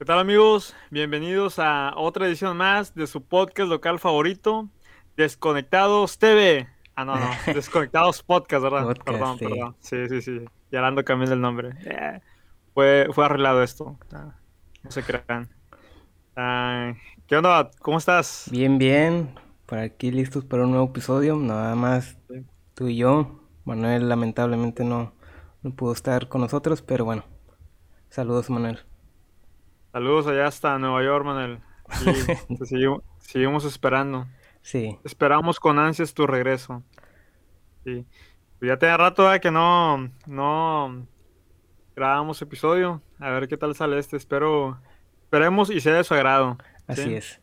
¿Qué tal amigos? Bienvenidos a otra edición más de su podcast local favorito, Desconectados TV. Ah, no, no, Desconectados Podcast, ¿verdad? Podcast, perdón, sí. perdón. Sí, sí, sí. Ya ando cambiando el nombre. Eh, fue, fue arreglado esto. Ah, no se crean. Ah, ¿Qué onda? ¿Cómo estás? Bien, bien. Por aquí listos para un nuevo episodio. Nada más tú y yo. Manuel lamentablemente no, no pudo estar con nosotros, pero bueno. Saludos, Manuel. Saludos allá hasta Nueva York, Manuel. Y te seguimos, seguimos esperando. Sí, Esperamos con ansias tu regreso. Sí. Ya tenía rato eh, que no, no grabamos episodio. A ver qué tal sale este. Espero, esperemos y sea de su agrado. así ¿sí? es.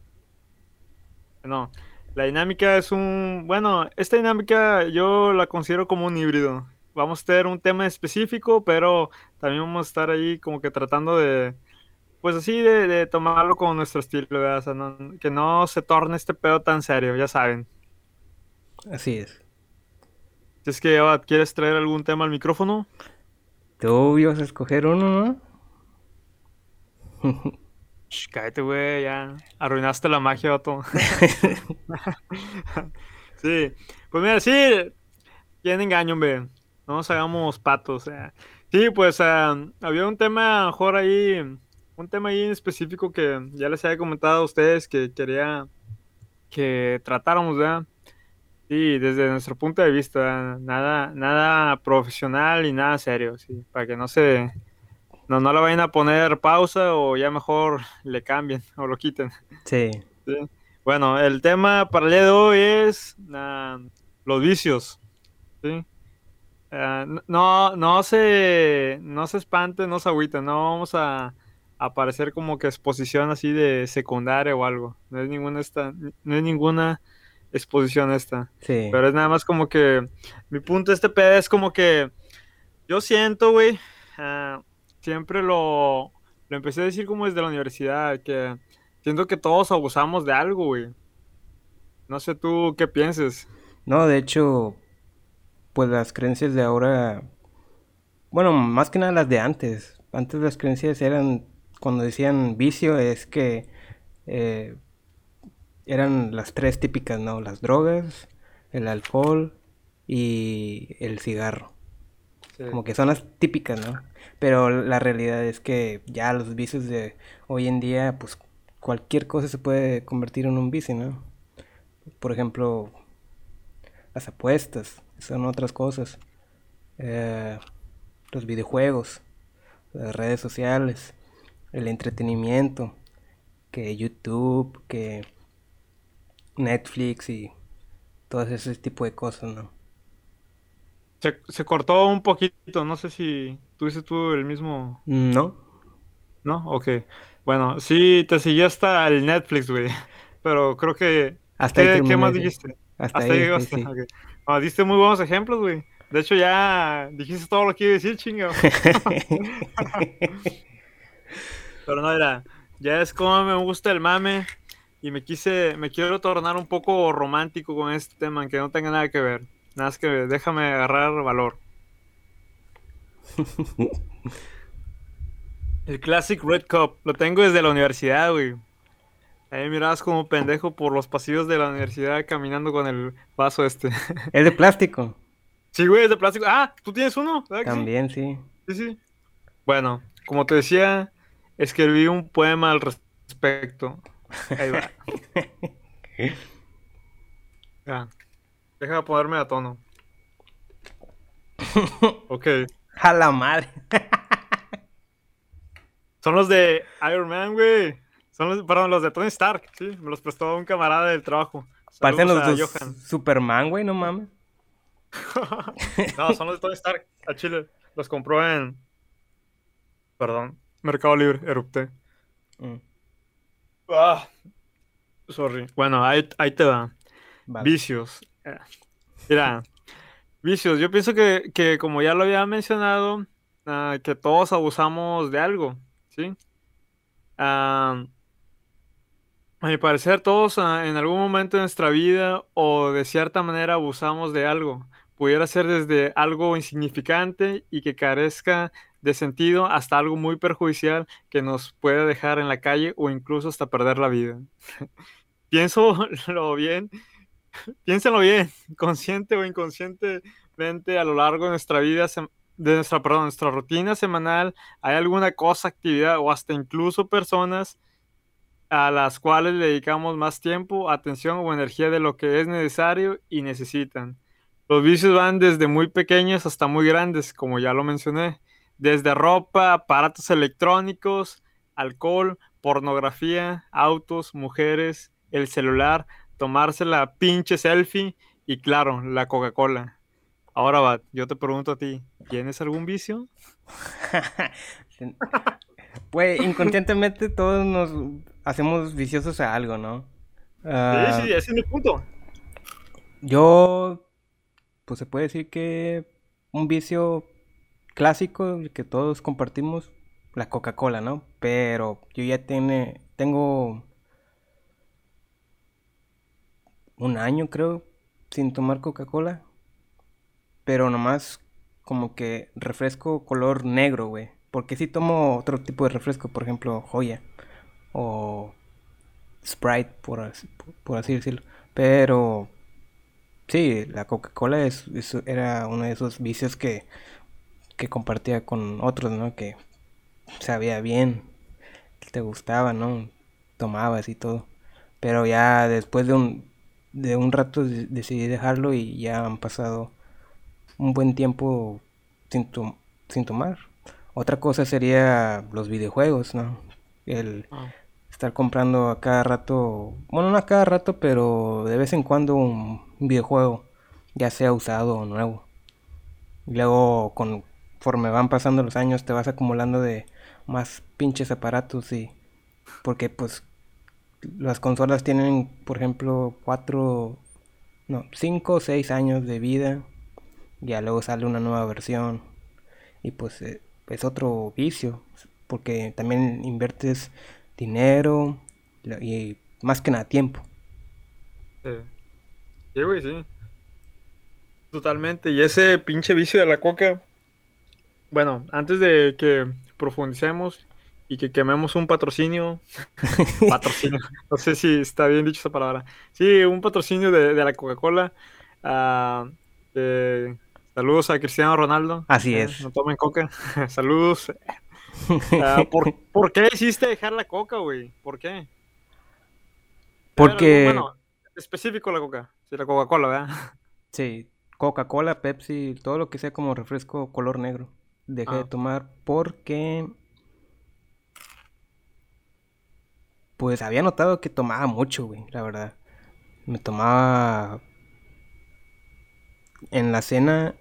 No, la dinámica es un, bueno, esta dinámica yo la considero como un híbrido. Vamos a tener un tema específico, pero también vamos a estar ahí como que tratando de, pues así, de, de tomarlo con nuestro estilo, ¿verdad? O sea, no- que no se torne este pedo tan serio, ya saben. Así es. Si es que quieres traer algún tema al micrófono, Tú ibas a escoger uno, ¿no? Cállate, güey, ya arruinaste la magia, vato. Sí, pues mira, sí, quién engaño, hombre. No nos hagamos patos. sea. Sí, pues ah, había un tema, a lo mejor ahí, un tema ahí en específico que ya les había comentado a ustedes que quería que tratáramos, ¿verdad? Sí, desde nuestro punto de vista, nada, nada profesional y nada serio, sí, para que no se, no, no le vayan a poner pausa o ya mejor le cambien o lo quiten. Sí. Sí. Bueno, el tema para el día de hoy es ah, los vicios. ¿sí? Ah, no, no se, no se espanten, no se agüiten, no vamos a, a parecer como que exposición así de secundaria o algo. No es ninguna esta, no es ninguna exposición esta. Sí. Pero es nada más como que mi punto de este pedo es como que yo siento, güey, ah, siempre lo, lo empecé a decir como desde la universidad, que siento que todos abusamos de algo, güey. No sé tú qué pienses. No, de hecho, pues las creencias de ahora, bueno, más que nada las de antes. Antes las creencias eran, cuando decían vicio, es que eh, eran las tres típicas, ¿no? Las drogas, el alcohol y el cigarro. Como que son las típicas, ¿no? Pero la realidad es que ya los vicios de hoy en día, pues cualquier cosa se puede convertir en un vicio, ¿no? Por ejemplo, las apuestas, son otras cosas. Eh, los videojuegos, las redes sociales, el entretenimiento, que YouTube, que Netflix y todo ese tipo de cosas, ¿no? Se, se cortó un poquito, no sé si tuviste tú el mismo, ¿No? ¿no? Ok. Bueno, sí, te seguí hasta el Netflix, güey. Pero creo que... Hasta ahí ¿Qué, qué más dijiste? Hasta Hasta ahí, ahí llegaste. sí. ok. Ah, diste muy buenos ejemplos, güey. De hecho, ya dijiste todo lo que iba a decir, chinga. Pero no era. Ya es como me gusta el mame. Y me quise, me quiero tornar un poco romántico con este tema, aunque no tenga nada que ver. Nada más que déjame agarrar valor. El Classic Red Cup, lo tengo desde la universidad, güey. Ahí mirabas como pendejo por los pasillos de la universidad caminando con el vaso este. Es de plástico. Sí, güey, es de plástico. Ah, ¿tú tienes uno? También, sí. Sí, sí. Bueno, como te decía, escribí un poema al respecto. Ahí va. Ya. Deja de ponerme a tono. Ok. A la madre. Son los de Iron Man, güey. Son los, perdón, los de Tony Stark, sí. Me los prestó un camarada del trabajo. Parecen los Johan. Superman, güey, no mames. No, son los de Tony Stark. A Chile. Los compró en. Perdón. Mercado Libre, erupté. Mm, Ah. Sorry. Bueno, ahí, ahí te va. vale. Vicios. Mira, vicios. Yo pienso que, que como ya lo había mencionado, ah, que todos abusamos de algo, ¿sí? Ah, a mi parecer, todos ah, en algún momento de nuestra vida o de cierta manera abusamos de algo. Pudiera ser desde algo insignificante y que carezca de sentido hasta algo muy perjudicial que nos puede dejar en la calle o incluso hasta perder la vida. Pienso lo bien, piénsenlo bien, consciente o inconscientemente a lo largo de nuestra vida, de nuestra, perdón, nuestra rutina semanal, hay alguna cosa, actividad o hasta incluso personas a las cuales le dedicamos más tiempo, atención o energía de lo que es necesario y necesitan. Los vicios van desde muy pequeños hasta muy grandes, como ya lo mencioné, desde ropa, aparatos electrónicos, alcohol, pornografía, autos, mujeres, el celular, tomarse la pinche selfie y claro, la Coca-Cola. Ahora va, yo te pregunto a ti, ¿tienes algún vicio? pues inconscientemente todos nos hacemos viciosos a algo, ¿no? sí, ah, sí, ese es mi punto. Yo, pues se puede decir que un vicio clásico que todos compartimos, la Coca-Cola, ¿no? Pero yo ya tiene, tengo un año, creo, sin tomar Coca-Cola. Pero nomás como que refresco color negro, güey. Porque si tomo otro tipo de refresco, por ejemplo, joya o Sprite, por así, por así decirlo. Pero sí, la Coca-Cola es, era uno de esos vicios que, que compartía con otros, ¿no? Que sabía bien, te gustaba, ¿no? Tomabas y todo. Pero ya después de un, de un rato decidí dejarlo y ya han pasado un buen tiempo sin, sin tomar. Otra cosa sería los videojuegos, ¿no? El, ah estar comprando a cada rato, bueno, no a cada rato, pero de vez en cuando un videojuego, ya sea usado o nuevo. Y luego, conforme van pasando los años, te vas acumulando de más pinches aparatos y porque pues las consolas tienen, por ejemplo, cuatro, no, cinco o seis años de vida. Ya luego sale una nueva versión. Y pues eh, es otro vicio. Porque también inviertes dinero y más que nada tiempo. Sí, güey, sí. Totalmente. Y ese pinche vicio de la coca. Bueno, antes de que profundicemos y que quememos un patrocinio. patrocinio. No sé si está bien dicho esa palabra. Sí, un patrocinio de, la Coca-Cola. Ah, saludos a Cristiano Ronaldo. Así es. No tomen coca. saludos. Ah, ¿por, qué hiciste dejar la coca, güey? ¿Por qué? Porque... Bueno, específico la coca. Sí, la Coca-Cola, ¿verdad? Sí, Coca-Cola, Pepsi, todo lo que sea como refresco color negro. Dejé de ah. tomar porque... Pues había notado que tomaba mucho, güey, la verdad. Me tomaba en la cena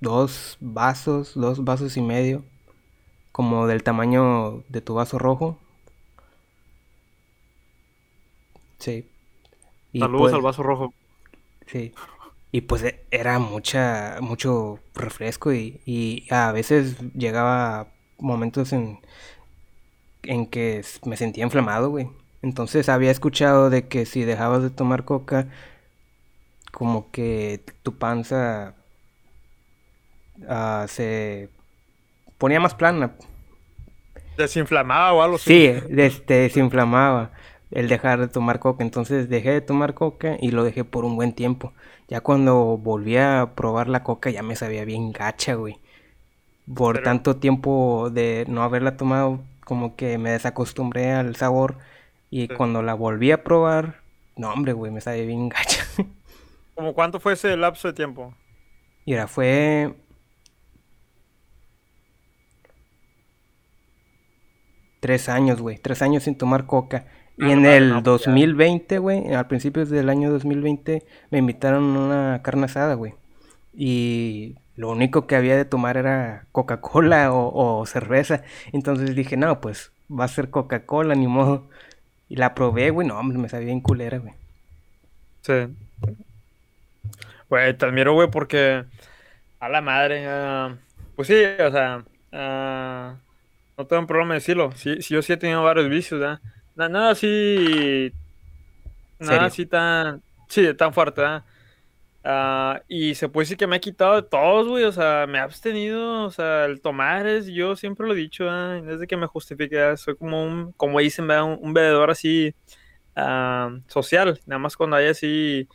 dos vasos, dos vasos y medio como del tamaño de tu vaso rojo. Sí. Saludos pues al vaso rojo. Sí. Y pues e, era mucha, mucho refresco y, y a veces llegaba momentos en, en que me sentía inflamado, güey. Entonces había escuchado de que si dejabas de tomar coca, como que tu panza uh, se ponía más plana. ¿Desinflamaba o algo así? Sí, este, desinflamaba el dejar de tomar coca. Entonces dejé de tomar coca y lo dejé por un buen tiempo. Ya cuando volví a probar la coca ya me sabía bien gacha, güey. Por tanto tiempo de no haberla tomado, como que me desacostumbré al sabor. Y cuando la volví a probar, no, hombre, güey, me sabía bien gacha. ¿Cómo cuánto fue ese lapso de tiempo? Mira, fue Tres años, güey. Tres años sin tomar coca. Y en el 2020, güey, al principio del año 2020, me invitaron a una carne asada, güey. Y lo único que había de tomar era Coca-Cola o, cerveza. Entonces dije, no, pues va a ser Coca-Cola, ni modo. Y la probé, güey, no, me sabía bien culera, güey. Sí. Güey, te admiro, güey, porque a la madre, ah, pues sí, o sea, uh, no tengo un problema de decirlo. Sí, sí, yo sí he tenido varios vicios, ¿verdad? Nada, así. Nada así tan. Sí, tan fuerte, ¿verdad? Ah, y se puede decir que me ha quitado de todos, güey. O sea, me ha abstenido. O sea, el tomar es, yo siempre lo he dicho, ¿eh? desde que me justifique, soy como un, como dicen, un, un bebedor así ah, social. Nada más cuando hay así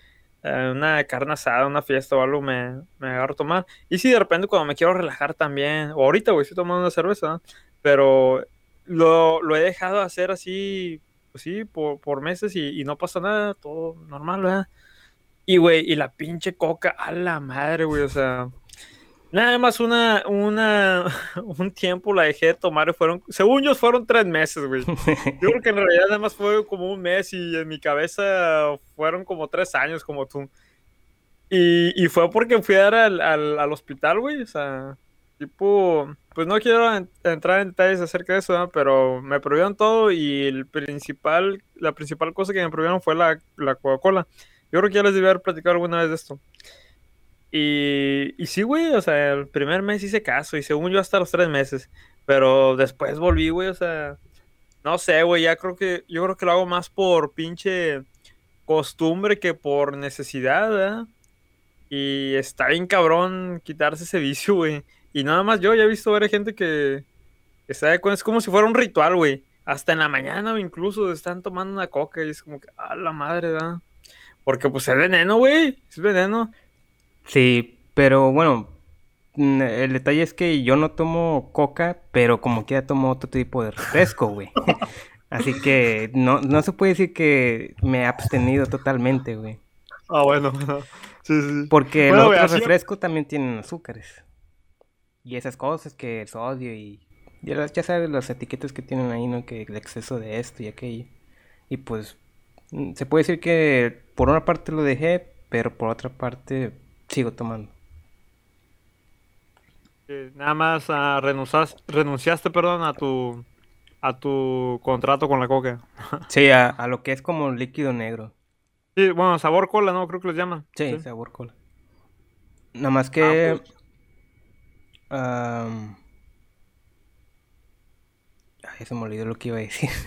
eh, una carne asada, una fiesta o algo, me, me agarro a tomar. Y si de repente cuando me quiero relajar también, o ahorita, güey, estoy tomando una cerveza, pero lo, lo he dejado de hacer así, pues sí, por, por meses y, y no pasa nada, todo normal, ¿verdad? Y, güey, y la pinche coca, a la madre, güey, o sea, nada más una, una, un tiempo la dejé de tomar fueron, según yo, fueron tres meses, güey. Yo creo que en realidad nada más fue como un mes y en mi cabeza fueron como tres años, como tú. Y, y fue porque fui a dar al, al, al hospital, güey, o sea, tipo, pues no quiero en, entrar en detalles acerca de eso, pero me prohibieron todo y el principal, la principal cosa que me prohibieron fue la, la Coca-Cola. Yo creo que ya les debí haber platicado alguna vez de esto. Y, y sí, güey, o sea, el primer mes hice caso y según yo hasta los tres meses. Pero después volví, güey, o sea, no sé, güey, ya creo que, yo creo que lo hago más por pinche costumbre que por necesidad, ¿verdad? Y está bien cabrón quitarse ese vicio, güey. Y nada más yo ya he visto ver gente que, que sabe, es como si fuera un ritual, güey. Hasta en la mañana, incluso están tomando una coca y es como que, a la madre, ¿verdad? Porque pues es veneno, güey. Es veneno. Sí, pero bueno, mm, el detalle es que yo no tomo coca, pero como quiera tomo otro tipo de refresco, güey. Así que no, no se puede decir que me he abstenido totalmente, güey. Ah, bueno. sí, sí. Porque Bueno, los güey, otros así- refrescos también tienen azúcares. Y esas cosas que el sodio y... Ya, ya sabes las etiquetas que tienen ahí, ¿no? Que el exceso de esto y aquello. Y pues mm, se puede decir que por una parte lo dejé, pero por otra parte sigo tomando. Que Nada más ah, renuncias- renunciaste, perdón, a tu a tu contrato con la coca. Sí, a, a lo que es como líquido negro. Sí, bueno, sabor cola, ¿no? Creo que les llaman. Sí, sabor cola. Nada más que... pues. Am, Ay, se me olvidó lo que iba a decir.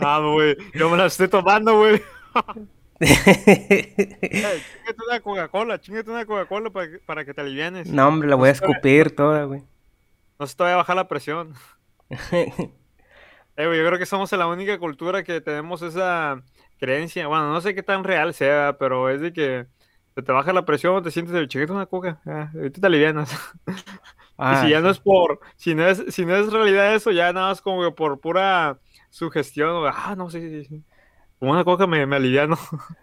Ah, güey. Yo me la estoy tomando, güey. Eh, Chingate una Coca-Cola, chingate una Coca-Cola para, que- para que te alivianes. No, hombre, la voy a escupir toda, güey. No se te vaya a bajar la presión. Eh, güey, yo creo que somos la única cultura que tenemos esa creencia. Bueno, no sé qué tan real sea, pero es de que se te baja la presión, te sientes de chiquito una coca. Ah, ahorita te alivianas. Ah, y si ya no es por, si no es, si no es realidad eso, ya nada más como que por pura sugestión. o, Ah, no, sí, sí, sí. Como una coca me, me aliviano.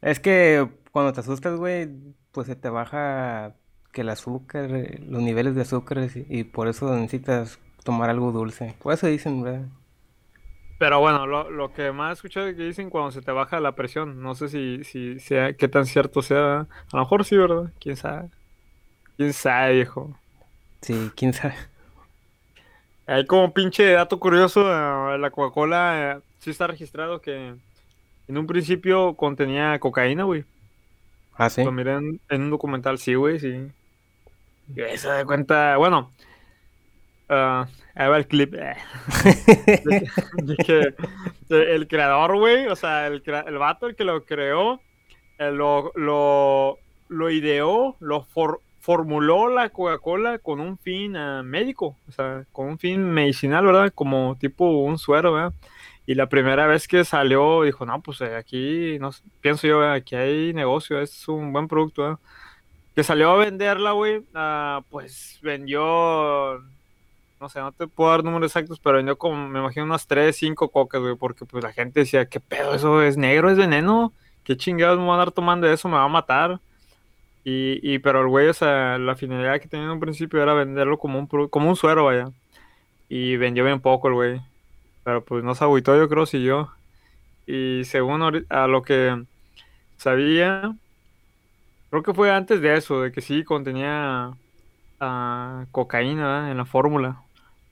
Es que cuando te asustas, güey, pues se te baja que el azúcar, eh, los niveles de azúcar y, y por eso necesitas tomar algo dulce. Por eso dicen, ¿verdad? Pero bueno, lo, lo que más he escuchado es que dicen cuando se te baja la presión. No sé si, si sea, qué tan cierto sea. A lo mejor sí, ¿verdad? ¿Quién sabe? ¿Quién sabe, viejo? Sí, quién sabe. Hay como pinche dato curioso, eh, la Coca-Cola eh, sí está registrado que en un principio contenía cocaína, güey. Ah, sí. Lo miré en, en un documental, sí, güey, sí. Y se da cuenta, bueno, ah, ahí va el clip. eh, de, de que de- el creador, güey, o sea, el, el vato, el que lo creó, eh, lo, lo, lo ideó, lo for- formuló la Coca-Cola con un fin ah, médico, o sea, con un fin medicinal, ¿verdad? Como tipo un suero, ¿verdad? Y la primera vez que salió, dijo, no, pues eh, aquí, no, pienso yo, eh, aquí hay negocio, es un buen producto, ¿verdad? Que salió a venderla, güey, ah, pues vendió, no sé, no te puedo dar números exactos, pero vendió como, me imagino, unas 3, 5 cocas, güey, porque pues la gente decía, ¿qué pedo? ¿Eso es negro? ¿Es veneno? ¿Qué chingados me van a dar tomando eso? ¿Me va a matar? Y, y pero el güey, o sea, la finalidad que tenía en un principio era venderlo como un, como un suero, vaya. Y vendió bien poco el güey. Pero pues no se agüitó, yo creo, siguió. Y según a lo que sabía, creo que fue antes de eso, de que sí contenía ah, cocaína en la fórmula.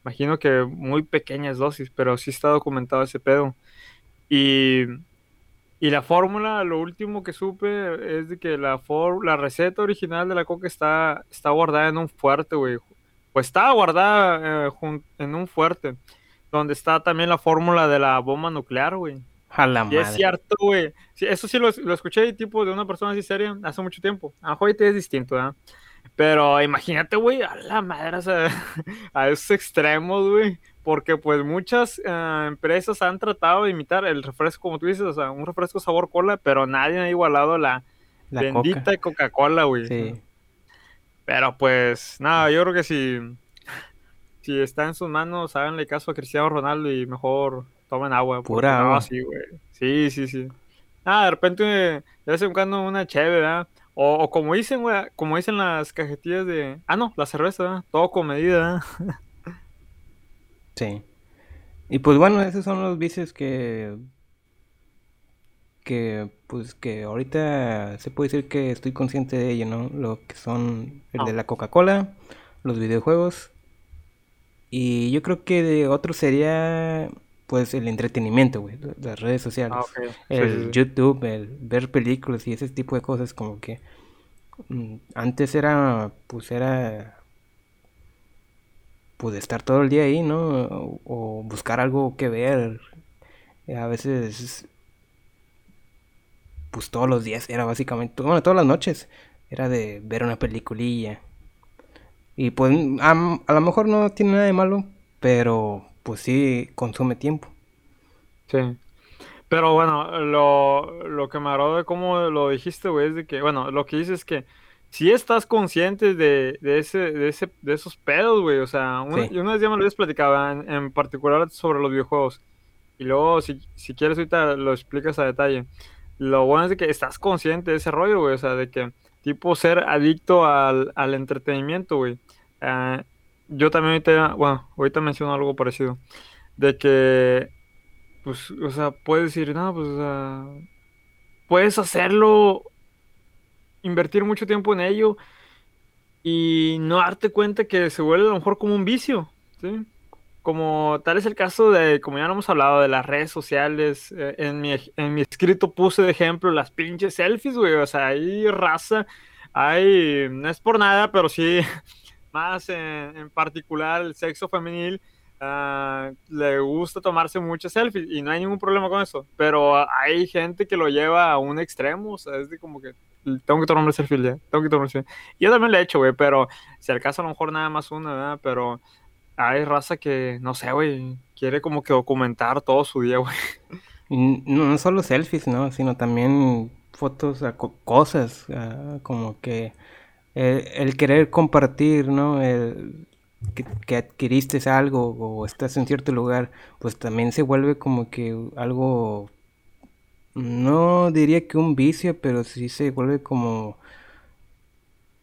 Imagino que muy pequeñas dosis, pero sí está documentado ese pedo. Y, y la fórmula, lo último que supe es de que la, for- la receta original de la coca está, está guardada en un fuerte, güey. Pues estaba guardada eh, en un fuerte, donde está también la fórmula de la bomba nuclear, güey. A la Y es madre. cierto, güey. Sí, eso sí lo, lo escuché tipo de una persona así seria hace mucho tiempo. A lo mejor es distinto, ¿verdad? Pero imagínate, güey, a la madre, o sea, a esos extremos, güey. Porque pues muchas eh, empresas han tratado de imitar el refresco, como tú dices, o sea, un refresco sabor cola, pero nadie ha igualado la, La bendita coca. Coca-Cola, güey. Sí. Pero pues, nada, yo creo que si, si está en sus manos, háganle caso a Cristiano Ronaldo y mejor tomen agua. Pura no, agua. sí, güey. Sí, sí, sí. Ah, de repente, de vez en cuando una cheve, ¿verdad? O, o como dicen, güey, como dicen las cajetillas de... Ah, no, la cerveza. Todo con medida. Sí. Y pues bueno, esos son los vicios que que pues que ahorita se puede decir que estoy consciente de ello, ¿no? Lo que son el de Ah. la Coca-Cola, los videojuegos y yo creo que de otro sería pues el entretenimiento, güey, la- las redes sociales, Ah, el sí. YouTube, el ver películas y ese tipo de cosas como que mm, antes era pues era pues estar todo el día ahí, ¿no? O, o buscar algo que ver. A veces, pues todos los días era básicamente, bueno, todas las noches era de ver una peliculilla. Y pues a, a lo mejor no tiene nada de malo, pero pues sí consume tiempo. Sí. Pero bueno, lo, lo que me agradó de cómo lo dijiste, güey, es de que, bueno, lo que dices es que si estás consciente de, de ese, de ese, de esos pedos, güey, o sea, una, Sí. una vez ya me lo habías platicado, en, en particular sobre los videojuegos, y luego si, si quieres ahorita lo explicas a detalle. Lo bueno es de que estás consciente de ese rollo, güey, o sea, de que tipo ser adicto al, al entretenimiento, güey. Ah, yo también ahorita, bueno, ahorita menciono algo parecido, de que pues, o sea, puedes decir, no, pues, o sea, puedes hacerlo, invertir mucho tiempo en ello y no darte cuenta que se vuelve a lo mejor como un vicio, ¿sí? Como tal es el caso de, como ya no hemos hablado, de las redes sociales. eh, en mi, en mi escrito puse de ejemplo las pinches selfies, güey. O sea, hay raza, hay, no es por nada, pero sí, más en, en particular el sexo femenil ah, le gusta tomarse muchas selfies y no hay ningún problema con eso. Pero hay gente que lo lleva a un extremo, o sea, es de como que tengo que tomarme selfie ya, tengo que tomarme selfie. Yo también lo he hecho, güey, pero si al caso a lo mejor nada más una, ¿verdad? Pero hay raza que, no sé, güey, quiere como que documentar todo su día, güey. No, no solo selfies, ¿no? Sino también fotos, cosas, ah, como que el querer compartir, ¿no? El que, que adquiriste algo o estás en cierto lugar, pues también se vuelve como que algo, no diría que un vicio, pero sí se vuelve como,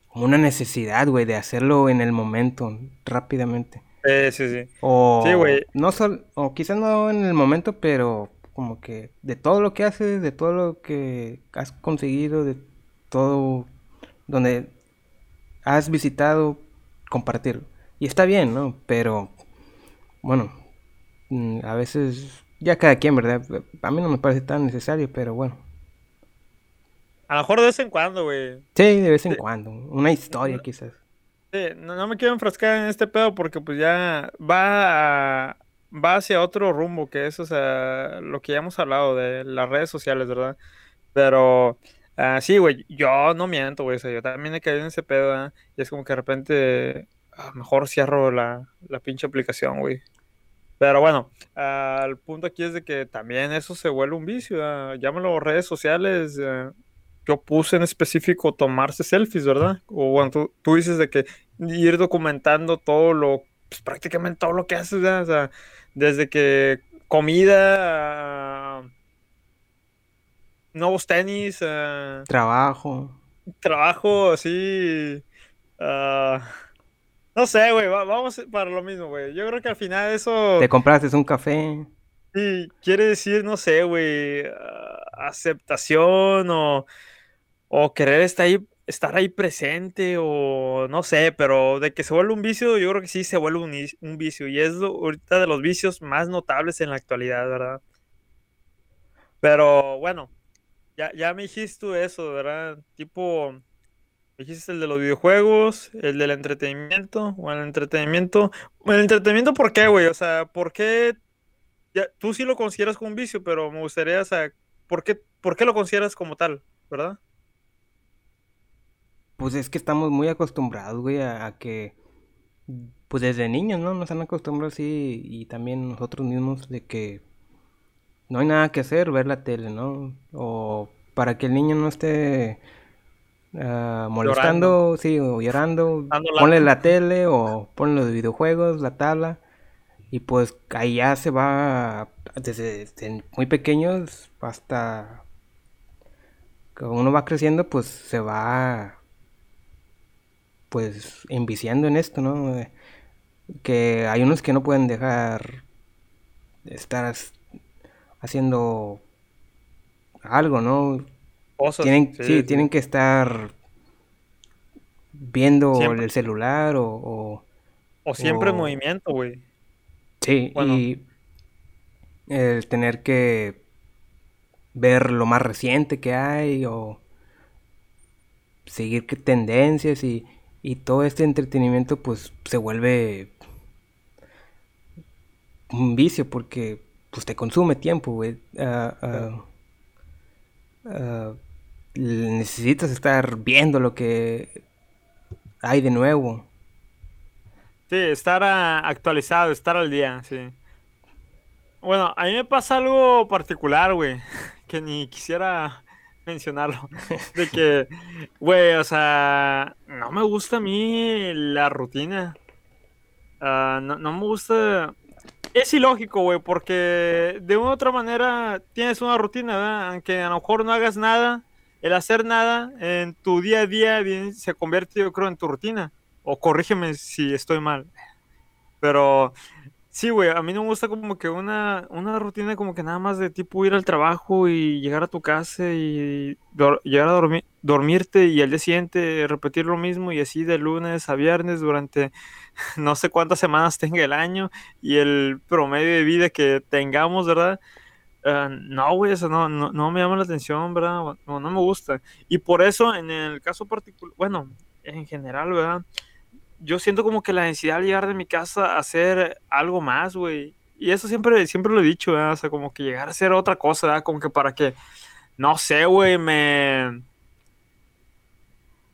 como una necesidad, güey, de hacerlo en el momento, rápidamente. Eh, sí, sí. O Sí, güey. no sol- o quizás no en el momento, pero como que de todo lo que haces, de todo lo que has conseguido, de todo donde has visitado, compartirlo. Y está bien, ¿no? Pero bueno, mm, a veces ya cada quien, ¿verdad? A mí no me parece tan necesario, pero bueno. A lo mejor de vez en cuando, güey. Sí, de vez en Sí. cuando. Una historia quizás. Sí, no, no me quiero enfrascar en este pedo porque pues ya va a- va hacia otro rumbo que es, o sea, lo que ya hemos hablado de las redes sociales, ¿verdad? Pero ah, sí, güey, yo no miento, güey, o sea, yo también he caído en ese pedo, ¿verdad? Y es como que de repente, ah, mejor cierro la, la pinche aplicación, güey. Pero bueno, ah, el punto aquí es de que también eso se vuelve un vicio, ¿verdad? Llámalo redes sociales, eh, yo puse en específico tomarse selfies, ¿verdad? O bueno, tú, tú dices de que ir documentando todo lo, pues, prácticamente todo lo que haces, ¿verdad? O sea, desde que comida, nuevos tenis, a Trabajo. trabajo, así, ah, no sé, güey, va- vamos para lo mismo, güey. Yo creo que al final eso Te compraste un café. sí, quiere decir, no sé, güey, ah, aceptación o, o querer estar ahí, estar ahí presente o no sé, pero de que se vuelve un vicio, yo creo que sí se vuelve un, vicio y es lo- ahorita de los vicios más notables en la actualidad, ¿verdad? Pero bueno, ya, ya me dijiste eso, ¿verdad? Tipo, me dijiste el de los videojuegos, el del entretenimiento, o el entretenimiento. ¿El entretenimiento por qué, güey? O sea, ¿por qué ya, tú sí lo consideras como un vicio, pero me gustaría, o sea, ¿por qué, ¿por qué lo consideras como tal, verdad? Pues es que estamos muy acostumbrados, güey, a, que, pues desde niños, ¿no? Nos han acostumbrado así y también nosotros mismos de que no hay nada que hacer, ver la tele, ¿no? O para que el niño no esté uh, molestando, sí, o llorando, ponle la tele o ponle los videojuegos, la tabla. Y pues ahí ya se va desde, muy pequeños hasta que uno va creciendo, pues se va pues enviciando en esto, ¿no? Que hay unos que no pueden dejar de estar haciendo algo, ¿no? tienen, sí, tienen que estar viendo el celular o... O, siempre en movimiento, güey. Sí, y el tener que ver lo más reciente que hay o seguir qué tendencias y, y todo este entretenimiento pues se vuelve un vicio porque pues te consume tiempo, güey. Ah, ah, ah, necesitas estar viendo lo que hay de nuevo. Sí, estar actualizado, estar al día, sí. Bueno, a mí me pasa algo particular, güey, que ni quisiera mencionarlo. De que, güey, o sea, no me gusta a mí la rutina. no, no me gusta es ilógico, güey, porque de una otra manera tienes una rutina, ¿verdad? Aunque a lo mejor no hagas nada, el hacer nada en tu día a día se convierte, yo creo, en tu rutina. O corrígeme si estoy mal. Pero sí, güey, a mí no me gusta como que una, una rutina como que nada más de tipo ir al trabajo y llegar a tu casa y llegar a dormir, dormirte y al día siguiente repetir lo mismo y así de lunes a viernes durante no sé cuántas semanas tenga el año y el promedio de vida que tengamos, ¿verdad? Ah, no, güey, eso no, no, me llama la atención, ¿verdad? No, no me gusta. Y por eso, en el caso particular, bueno, en general, ¿verdad? Yo siento como que la necesidad de llegar de mi casa a hacer algo más, güey. Y eso siempre, siempre lo he dicho, ¿verdad? O sea, como que llegar a hacer otra cosa, ¿verdad? Como que para que, no sé, güey, me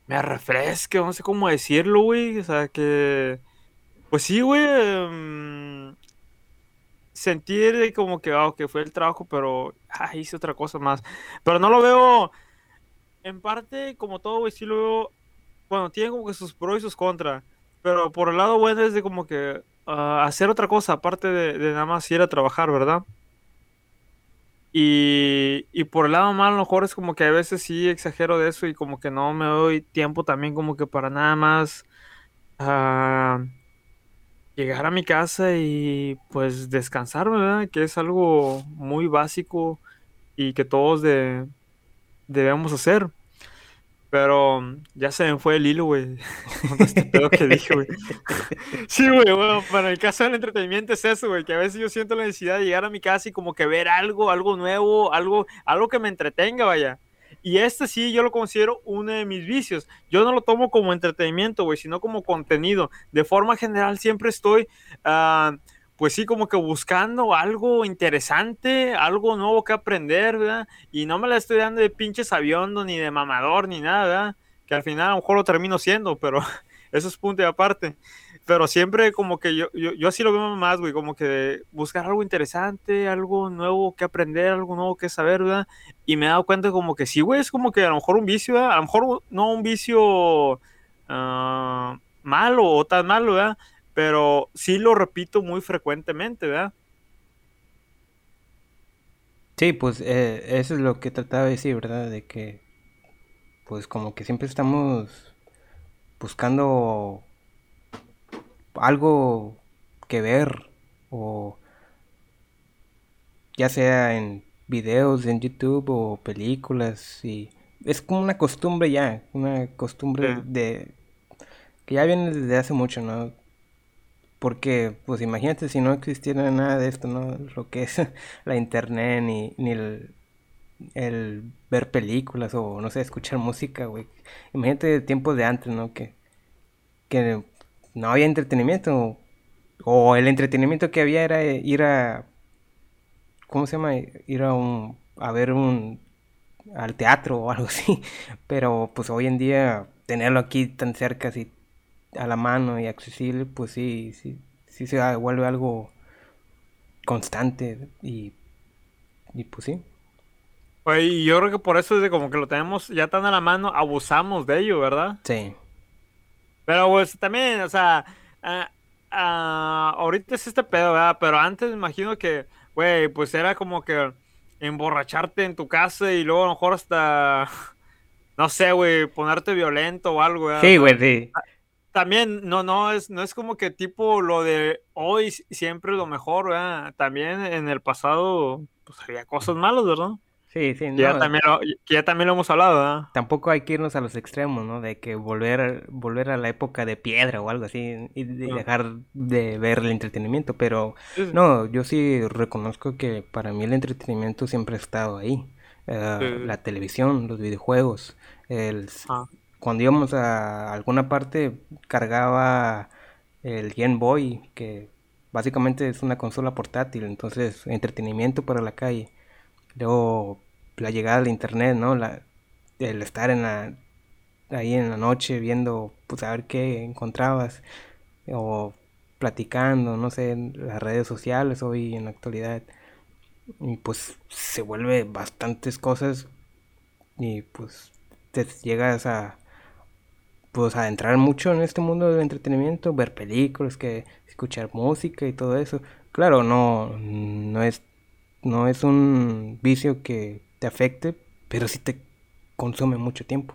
me refresque, no sé cómo decirlo, güey. O sea, que pues sí, güey. Em, sentir como que, ah, que fue el trabajo, pero ah, hice otra cosa más. Pero no lo veo. En parte, como todo, güey, sí lo veo. Bueno, tiene como que sus pros y sus contras. Pero por el lado bueno es de como que ah, hacer otra cosa, aparte de, nada más ir a trabajar, ¿verdad? Y, y, por el lado malo, a lo mejor es como que a veces sí exagero de eso y como que no me doy tiempo también como que para nada más uh, llegar a mi casa y pues descansar, ¿verdad? Que es algo muy básico y que todos debemos hacer. Pero ya se me fue el hilo, güey. Sí, güey, bueno, para el caso del entretenimiento es eso, güey, que a veces yo siento la necesidad de llegar a mi casa y como que ver algo, algo nuevo, algo, algo que me entretenga, vaya. Y este sí, yo lo considero uno de mis vicios. Yo no lo tomo como entretenimiento, güey, sino como contenido. De forma general, siempre estoy, uh, pues sí, como que buscando algo interesante, algo nuevo que aprender, ¿verdad? Y no me la estoy dando de pinche sabiondo, ni de mamador, ni nada, ¿verdad? Que al final a lo mejor lo termino siendo, pero eso es punto y aparte. Pero siempre como que yo, yo, así lo veo más, güey, como que buscar algo interesante, algo nuevo que aprender, algo nuevo que saber, ¿verdad? Y me he dado cuenta como que sí, güey, es como que a lo mejor un vicio, ¿verdad? A lo mejor no un vicio uh, malo o tan malo, ¿verdad? Pero sí lo repito muy frecuentemente, ¿verdad? Sí, pues eh, eso es lo que trataba de decir, ¿verdad? De que, pues como que siempre estamos buscando algo que ver o ya sea en videos en YouTube o películas y es como una costumbre ya, una costumbre de que ya viene desde hace mucho, ¿no? Porque, pues imagínate si no existiera nada de esto, ¿no? Lo que es la internet ni, ni el, ver películas o, no sé, escuchar música, güey. Imagínate tiempos de antes, ¿no? Que, que no había entretenimiento. O el entretenimiento que había era ir a ¿cómo se llama? Ir a un, a ver un, al teatro o algo así. Pero pues hoy en día tenerlo aquí tan cerca, así a la mano y accesible, pues sí, sí, sí se vuelve algo constante y, y pues sí. y yo creo que por eso es de como que lo tenemos ya tan a la mano, abusamos de ello, ¿verdad? Sí. Pero pues también, o sea, ah, ah, ahorita es este pedo, ¿verdad? Pero antes me imagino que, güey, pues era como que emborracharte en tu casa y luego a lo mejor hasta, no sé, güey, ponerte violento o algo, ¿verdad? Sí, güey, sí. También, no, no, es, no es como que tipo lo de hoy siempre lo mejor, ¿verdad? También en el pasado, pues había cosas malas, ¿verdad? Sí, sí, ya también lo, ya también lo hemos hablado, ¿verdad? Tampoco hay que irnos a los extremos, ¿no? De que volver, volver a la época de piedra o algo así y, dejar de ver el entretenimiento, pero no, yo sí reconozco que para mí el entretenimiento siempre ha estado ahí. Eh, la televisión, los videojuegos, el, ah. Cuando íbamos a alguna parte cargaba el Game Boy, que básicamente es una consola portátil, entonces entretenimiento para la calle. Luego la llegada del internet, ¿no? La, el estar en la, ahí en la noche viendo, pues a ver qué encontrabas, o platicando, no sé, en las redes sociales hoy en la actualidad. Y pues se vuelve bastantes cosas y pues te llegas a pues a entrar mucho en este mundo del entretenimiento, ver películas, que escuchar música y todo eso. Claro, no no es no es un vicio que te afecte, pero sí te consume mucho tiempo.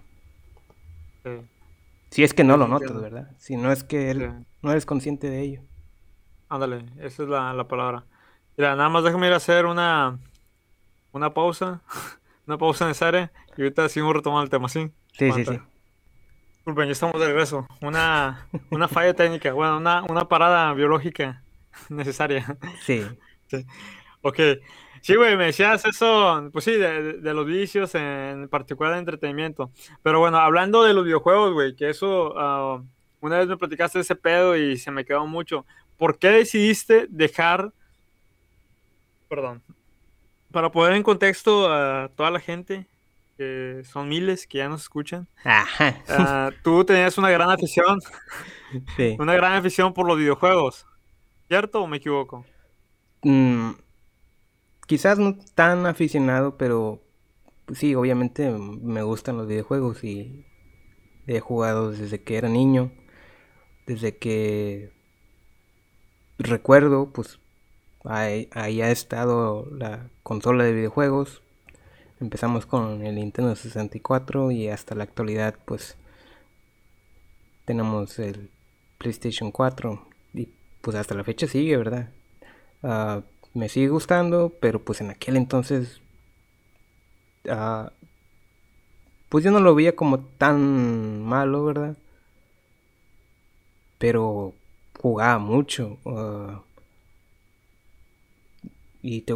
Si es que no lo notas, ¿verdad? Si no es que no eres consciente de ello. Ándale, esa es la, palabra. Mira, nada más déjame ir a hacer una, una pausa, una pausa necesaria y ahorita seguimos retomando el tema, ¿sí? Sí, sí, sí. Disculpen, ya estamos de regreso. Una, una falla técnica, bueno, una, una parada biológica necesaria. Sí. sí. Ok, Sí, güey, me decías eso, pues sí, de, los vicios, en particular de entretenimiento. Pero bueno, hablando de los videojuegos, güey, que eso, uh, una vez me platicaste ese pedo y se me quedó mucho. ¿Por qué decidiste dejar, perdón, para poner en contexto a toda la gente, que son miles que ya nos escuchan, uh, tú tenías una gran afición, sí. una gran afición por los videojuegos, ¿cierto o me equivoco? Mm quizás no tan aficionado, pero pues sí, obviamente me gustan los videojuegos y he jugado desde que era niño, desde que recuerdo, pues ahí, ha estado la consola de videojuegos. Empezamos con el Nintendo 64 y hasta la actualidad pues tenemos el PlayStation 4 y pues hasta la fecha sigue, ¿verdad? Uh, me sigue gustando, pero pues en aquel entonces, uh, pues yo no lo veía como tan malo, ¿verdad? Pero jugaba mucho. Uh, y te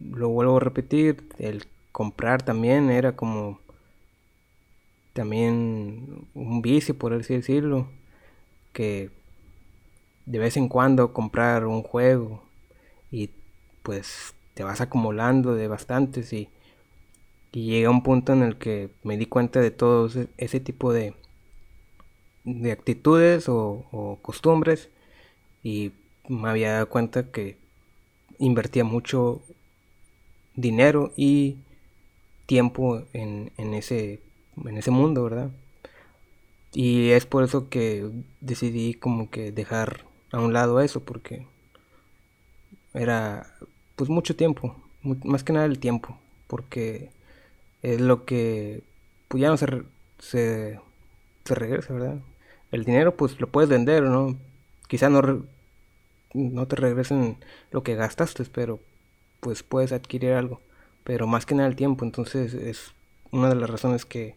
lo vuelvo a repetir, el comprar también era como también un vicio, por así decirlo, que de vez en cuando comprar un juego y pues te vas acumulando de bastantes y, y llega un punto en el que me di cuenta de todo ese, tipo de, de actitudes o, costumbres y me había dado cuenta que invertía mucho dinero y tiempo en, ese, en ese mundo, ¿verdad? Y es por eso que decidí como que dejar a un lado eso, porque era pues mucho tiempo, más que nada el tiempo, porque es lo que pues ya no se, se, se regresa, ¿verdad? El dinero pues lo puedes vender, ¿no? Quizá no, no te regresen lo que gastaste, pero pues puedes adquirir algo, pero más que nada el tiempo, entonces es una de las razones que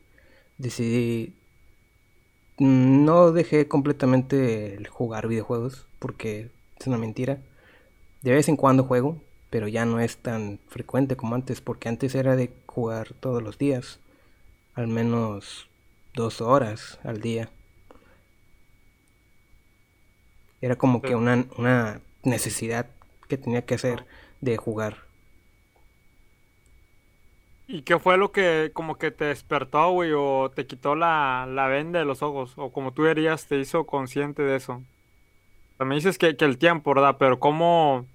decidí no dejé completamente el jugar videojuegos porque es una mentira. De vez en cuando juego, pero ya no es tan frecuente como antes, porque antes era de jugar todos los días, al menos dos horas al día. Era como que una, una necesidad que tenía que hacer de jugar ¿Y qué fue lo que como que te despertó, güey, o te quitó la, la venda de los ojos? O como tú dirías, te hizo consciente de eso. También dices que, que el tiempo, ¿verdad? Pero ¿cómo,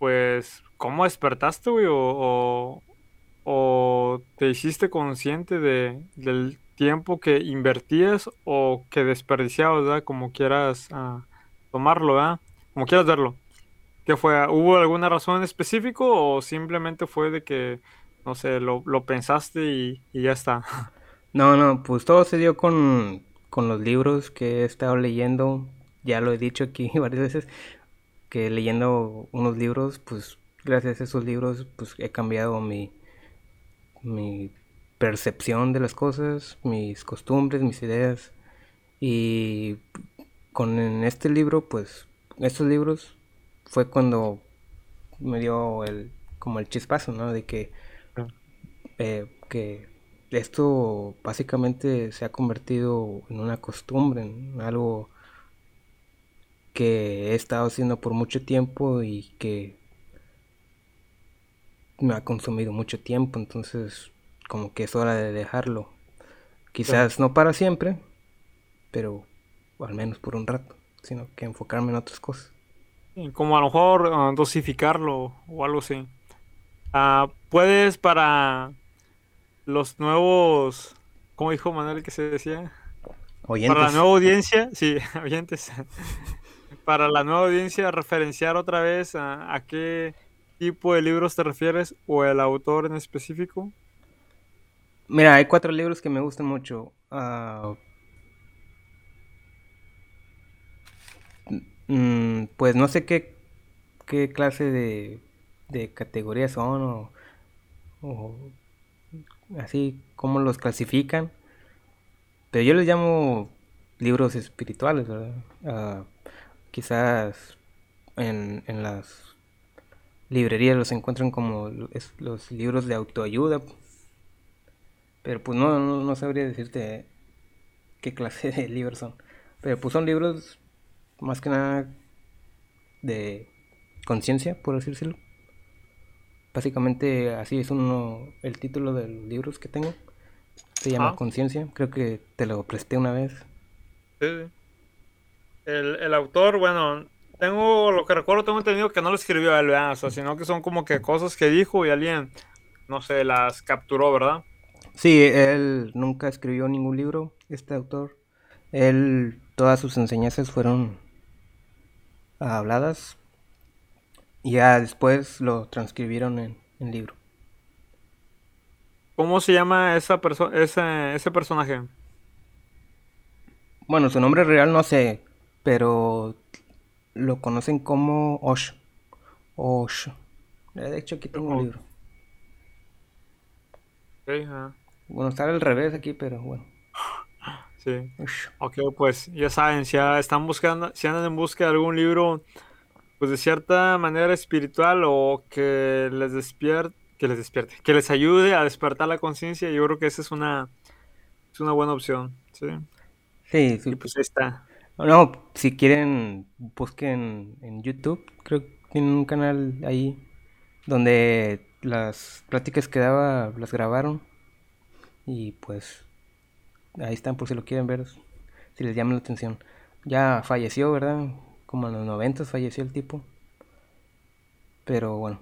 pues, cómo despertaste, güey? O, o, te hiciste consciente de, del tiempo que invertías o que desperdiciabas, ¿verdad? Como quieras ah, tomarlo, ¿verdad? Como quieras verlo. ¿Qué fue? ¿Hubo alguna razón en específico o simplemente fue de que no sé, lo, lo pensaste y, y, ya está. No, no, pues todo se dio con, con los libros que he estado leyendo. Ya lo he dicho aquí varias veces, que leyendo unos libros, pues gracias a esos libros, pues he cambiado mi, mi percepción de las cosas, mis costumbres, mis ideas. Y con este libro, pues, estos libros fue cuando me dio el, como el chispazo, ¿no? De que eh, que esto básicamente se ha convertido en una costumbre, en algo que he estado haciendo por mucho tiempo y que me ha consumido mucho tiempo, entonces como que es hora de dejarlo. Quizás no para siempre, pero al menos por un rato, sino que enfocarme en otras cosas. Como a lo mejor ah, dosificarlo o algo así. Ah, puedes para los nuevos, ¿cómo dijo Manuel que se decía? Oyentes. Para la nueva audiencia, sí, oyentes. Para la nueva audiencia, referenciar otra vez a, qué tipo de libros te refieres o el autor en específico. Mira, hay cuatro libros que me gustan mucho. Uh, pues no sé qué, qué clase de, de categorías son o, o así como los clasifican. Pero yo les llamo libros espirituales. Ah, quizás en, en, las librerías los encuentran como los libros de autoayuda. Pero pues no, no, sabría decirte qué clase de libros son. Pero pues son libros más que nada de conciencia, por decirlo. Básicamente así es uno el título de los libros que tengo. Se llama Conciencia. Creo que te lo presté una vez. Sí, El, el, autor, bueno, tengo lo que recuerdo, tengo entendido que no lo escribió él, ¿verdad? sino que son como que cosas que dijo y alguien, no sé, las capturó, ¿verdad? Sí, él nunca escribió ningún libro, este autor. Él, todas sus enseñanzas fueron habladas y ya después lo transcribieron en, en libro. ¿Cómo se llama esa ese, ese personaje? Bueno, su nombre real no sé, pero lo conocen como Osh. Osh. De hecho, aquí tengo un libro. Bueno, está al revés aquí, pero bueno. Sí. Ok, pues ya saben, si están buscando, si andan en busca de algún libro pues de cierta manera espiritual o que les despierte, que les despierte, que les ayude a despertar la conciencia, yo creo que esa es una, es una buena opción, ¿sí? Sí, sí. pues ahí está. No, si quieren, busquen en YouTube, creo que tienen un canal ahí donde las pláticas que daba las grabaron y pues ahí están por si lo quieren ver, si les llama la atención. Ya falleció, ¿verdad? Como en los 90 falleció el tipo. Pero bueno.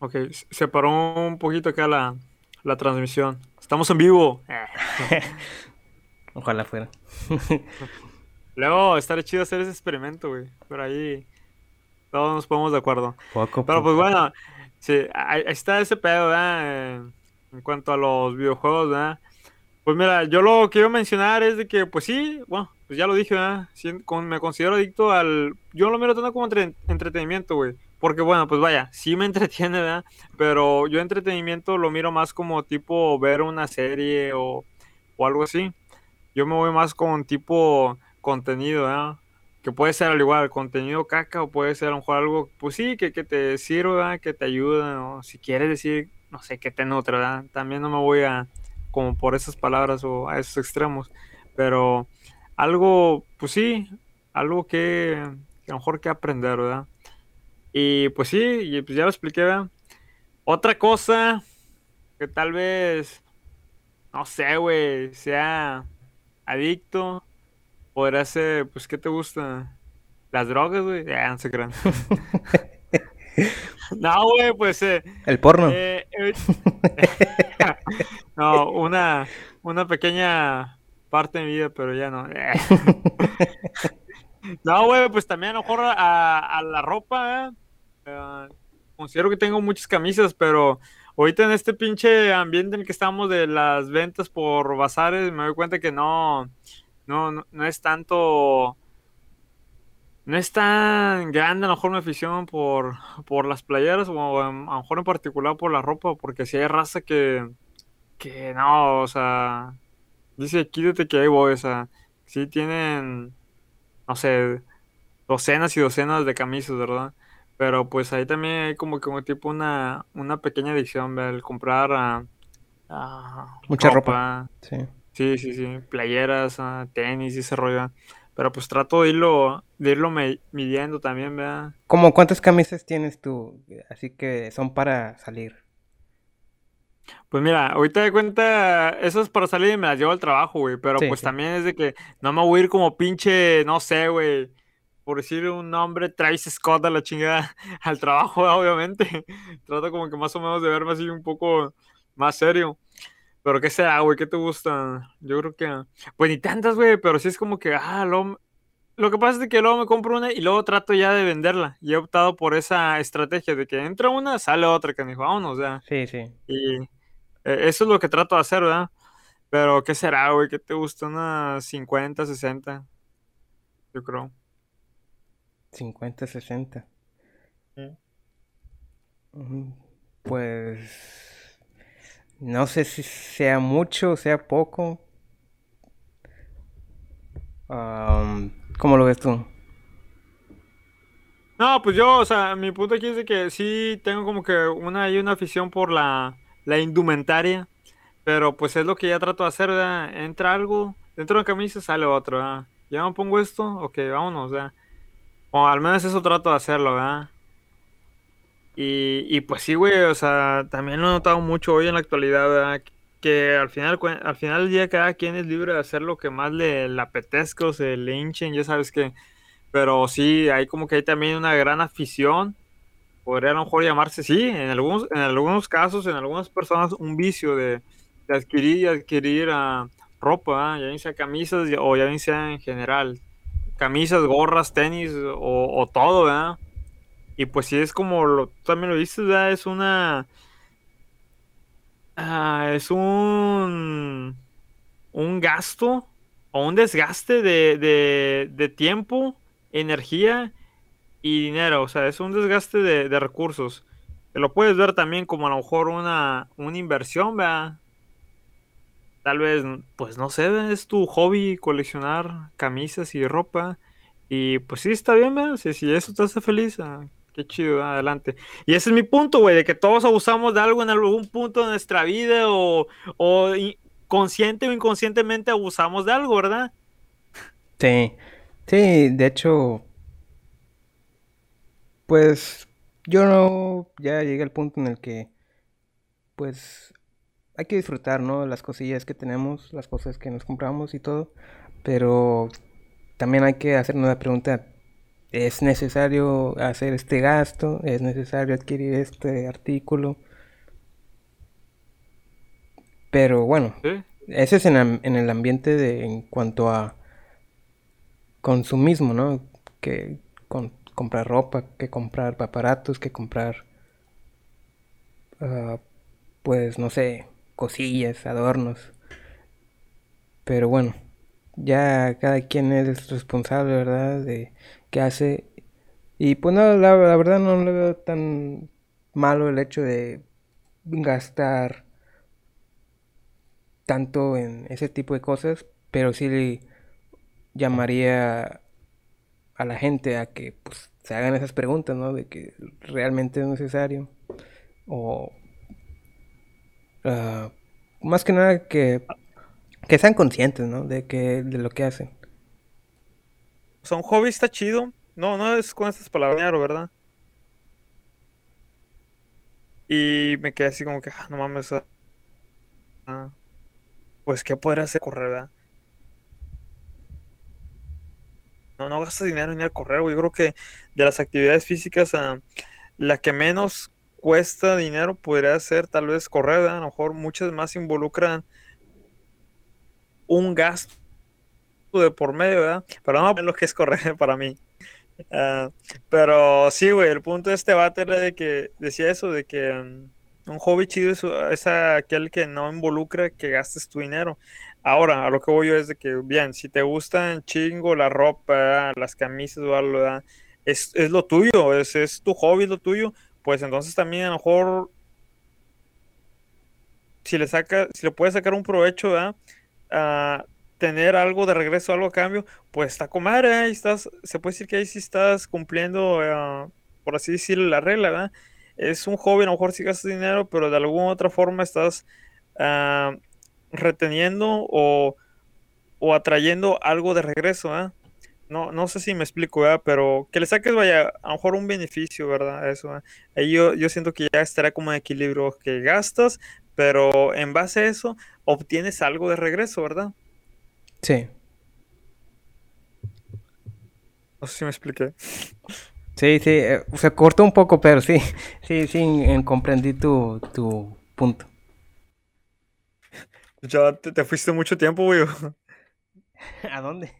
Ok, se paró un poquito acá la, la transmisión. Estamos en vivo. Ojalá fuera. Luego estaría chido hacer ese experimento, güey. Pero ahí todos nos ponemos de acuerdo. Pero pues bueno, sí, ahí está ese pedo, ¿verdad? En cuanto a los videojuegos, ¿verdad? Pues mira, yo lo que quiero mencionar es de que, pues sí, bueno, pues ya lo dije, ¿verdad? me considero adicto al... Yo lo miro tanto como entretenimiento, güey. Porque bueno, pues vaya, sí me entretiene, ¿verdad? Pero yo entretenimiento lo miro más como tipo ver una serie o, o algo así. Yo me voy más con tipo contenido, ¿verdad? Que puede ser al igual, contenido caca o puede ser a lo mejor algo, pues sí, que, que te sirva, que te ayuda, o si quieres decir, no sé, que te nutre, ¿verdad? También no me voy a como por esas palabras o a esos extremos, pero algo, pues sí, algo que, a lo mejor que aprender, ¿verdad? Y pues sí, y pues ya lo expliqué, ¿verdad? Otra cosa que tal vez, no sé, güey, sea adicto, podría ser, pues, ¿qué te gusta? Las drogas, güey. Ya, no se crean. no, güey, pues. Eh, El porno. eh, eh, no, una, una pequeña parte de mi vida, pero ya no. no, güey, pues también a lo mejor a, a la ropa, ¿eh? Eh, considero que tengo muchas camisas, pero ahorita en este pinche ambiente en el que estamos de las ventas por bazares, me doy cuenta que no, no, no, no es tanto, no es tan grande a lo mejor mi afición por, por las playeras o a lo mejor en particular por la ropa, porque si hay raza que, que no, o sea, dice quítate que ahí voy, o sea, sí tienen, no sé, docenas y docenas de camisas, ¿verdad? Pero pues ahí también hay como que un tipo una, una pequeña adicción, ¿verdad? El comprar a, a Mucha ropa. Sí. Sí, sí, sí, playeras, ah, tenis y ese rollo. Pero pues trato de irlo, de irlo midiendo también, ¿verdad? ¿Cómo cuántas camisas tienes tú? Así que son para salir. Pues mira, ahorita de cuenta, eso es para salir y me las llevo al trabajo, güey. Pero Sí, pues sí. también es de que no me voy a ir como pinche, no sé, güey. Por decir un nombre, Travis Scott a la chingada al trabajo, obviamente. Trato como que más o menos de verme así un poco más serio. Pero ¿qué será, güey? ¿Qué te gusta? Yo creo que... Pues ni tantas, güey, pero sí es como que, ah, luego... Lo que pasa es que luego me compro una y luego trato ya de venderla. Y he optado por esa estrategia de que entra una, sale otra, que me dijo, vámonos, ya. Sí, sí. Y eh, eso es lo que trato de hacer, ¿verdad? Pero ¿qué será, güey? ¿Qué te gusta? Unas 50, 60, yo creo. 50, 60. Mm. Pues no sé si sea mucho o sea poco. ¿Cómo lo ves tú? No, pues yo, o sea, mi punto aquí es de que sí tengo como que una y una afición por la, la indumentaria, pero pues es lo que ya trato de hacer, ¿verdad? Entra algo, dentro de una camisa sale otro, ¿verdad? Ya me pongo esto, ok, vámonos, ¿verdad? O al menos eso trato de hacerlo, ¿verdad? Y, y pues sí, güey, o sea, también lo he notado mucho hoy en la actualidad, ¿verdad? Que al final, al final día cada quien es libre de hacer lo que más le, le apetezca o se le hinchen, ya sabes que... Pero sí, hay como que hay también una gran afición, podría a lo mejor llamarse, sí, en algunos, en algunos casos, en algunas personas, un vicio de, de adquirir y adquirir ah, ropa, ¿ah? ya sea camisas ya- o ya sea en general, camisas, gorras, tenis o, o todo, ¿verdad? Y pues sí, es como lo, tú también lo dices, ¿verdad? Es una, ah, es un, un gasto o un desgaste de, de, tiempo, energía y dinero, o sea, es un desgaste de, de recursos. Te lo puedes ver también como a lo mejor una, una inversión, ¿verdad? Tal vez, pues no sé, es tu hobby coleccionar camisas y ropa. Y pues sí, está bien, ¿verdad? Si, si eso te hace feliz, ah, qué chido, adelante. Y ese es mi punto, güey, de que todos abusamos de algo en algún punto de nuestra vida o, o consciente o inconscientemente abusamos de algo, ¿verdad? Sí, sí, de hecho, pues yo no, ya llegué al punto en el que, pues, hay que disfrutar, ¿no? Las cosillas que tenemos, las cosas que nos compramos y todo, pero también hay que hacernos la pregunta, ¿es necesario hacer este gasto? ¿Es necesario adquirir este artículo? Pero bueno, Sí. ese es en, en el ambiente de, en cuanto a consumismo, ¿no? Que con- comprar ropa, que comprar aparatos, que comprar, ah, pues, no sé, cosillas, adornos. Pero bueno, ya cada quien es responsable, ¿verdad? De qué hace. Y pues no, la, la verdad no le veo tan malo el hecho de gastar tanto en ese tipo de cosas, pero sí le llamaría a la gente a que pues se hagan esas preguntas, ¿no? De que realmente es necesario o ah, más que nada que que sean conscientes, ¿no? De que de lo que hacen. Un hobby está chido. No, no es con estas palabras, ¿verdad? Y me quedé así como que, ah, no mames, ah, pues, ¿qué podría hacer correr, verdad? No, no gastas dinero en ir a correr, güey. Yo creo que de las actividades físicas, ah, la que menos cuesta dinero podría ser tal vez correr, ¿verdad? A lo mejor muchas más involucran un gasto de por medio, ¿verdad? Pero no lo que es correr para mí. Ah, pero sí, güey, el punto de este debate era de que decía eso, de que mm, un hobby chido es, aquel que no involucra que gastes tu dinero. Ahora, a lo que voy yo es de que, bien, si te gustan chingo la ropa, las camisas algo, Es, es lo tuyo, es, es tu hobby, lo tuyo, pues entonces también a lo mejor si le saca, si le puedes sacar un provecho, ¿verdad? a tener algo de regreso, algo a cambio, pues está con madre, ahí estás, se puede decir que ahí sí estás cumpliendo, ah, por así decirlo, la regla, ¿verdad? Es un hobby, a lo mejor sí gastas dinero, pero de alguna otra forma estás ah, reteniendo o, o, atrayendo algo de regreso, ¿verdad? No, no sé si me explico, ¿verdad? Pero que le saques, vaya, a lo mejor un beneficio, ¿verdad? Eso, Ahí yo, yo siento que ya estará como en equilibrio, que gastas, pero en base a eso obtienes algo de regreso, ¿verdad? Sí. No sé si me expliqué. Sí, sí, eh, se cortó un poco, pero sí, sí, sí, comprendí tu, tu punto. Ya te, fuiste mucho tiempo, güey. ¿A dónde?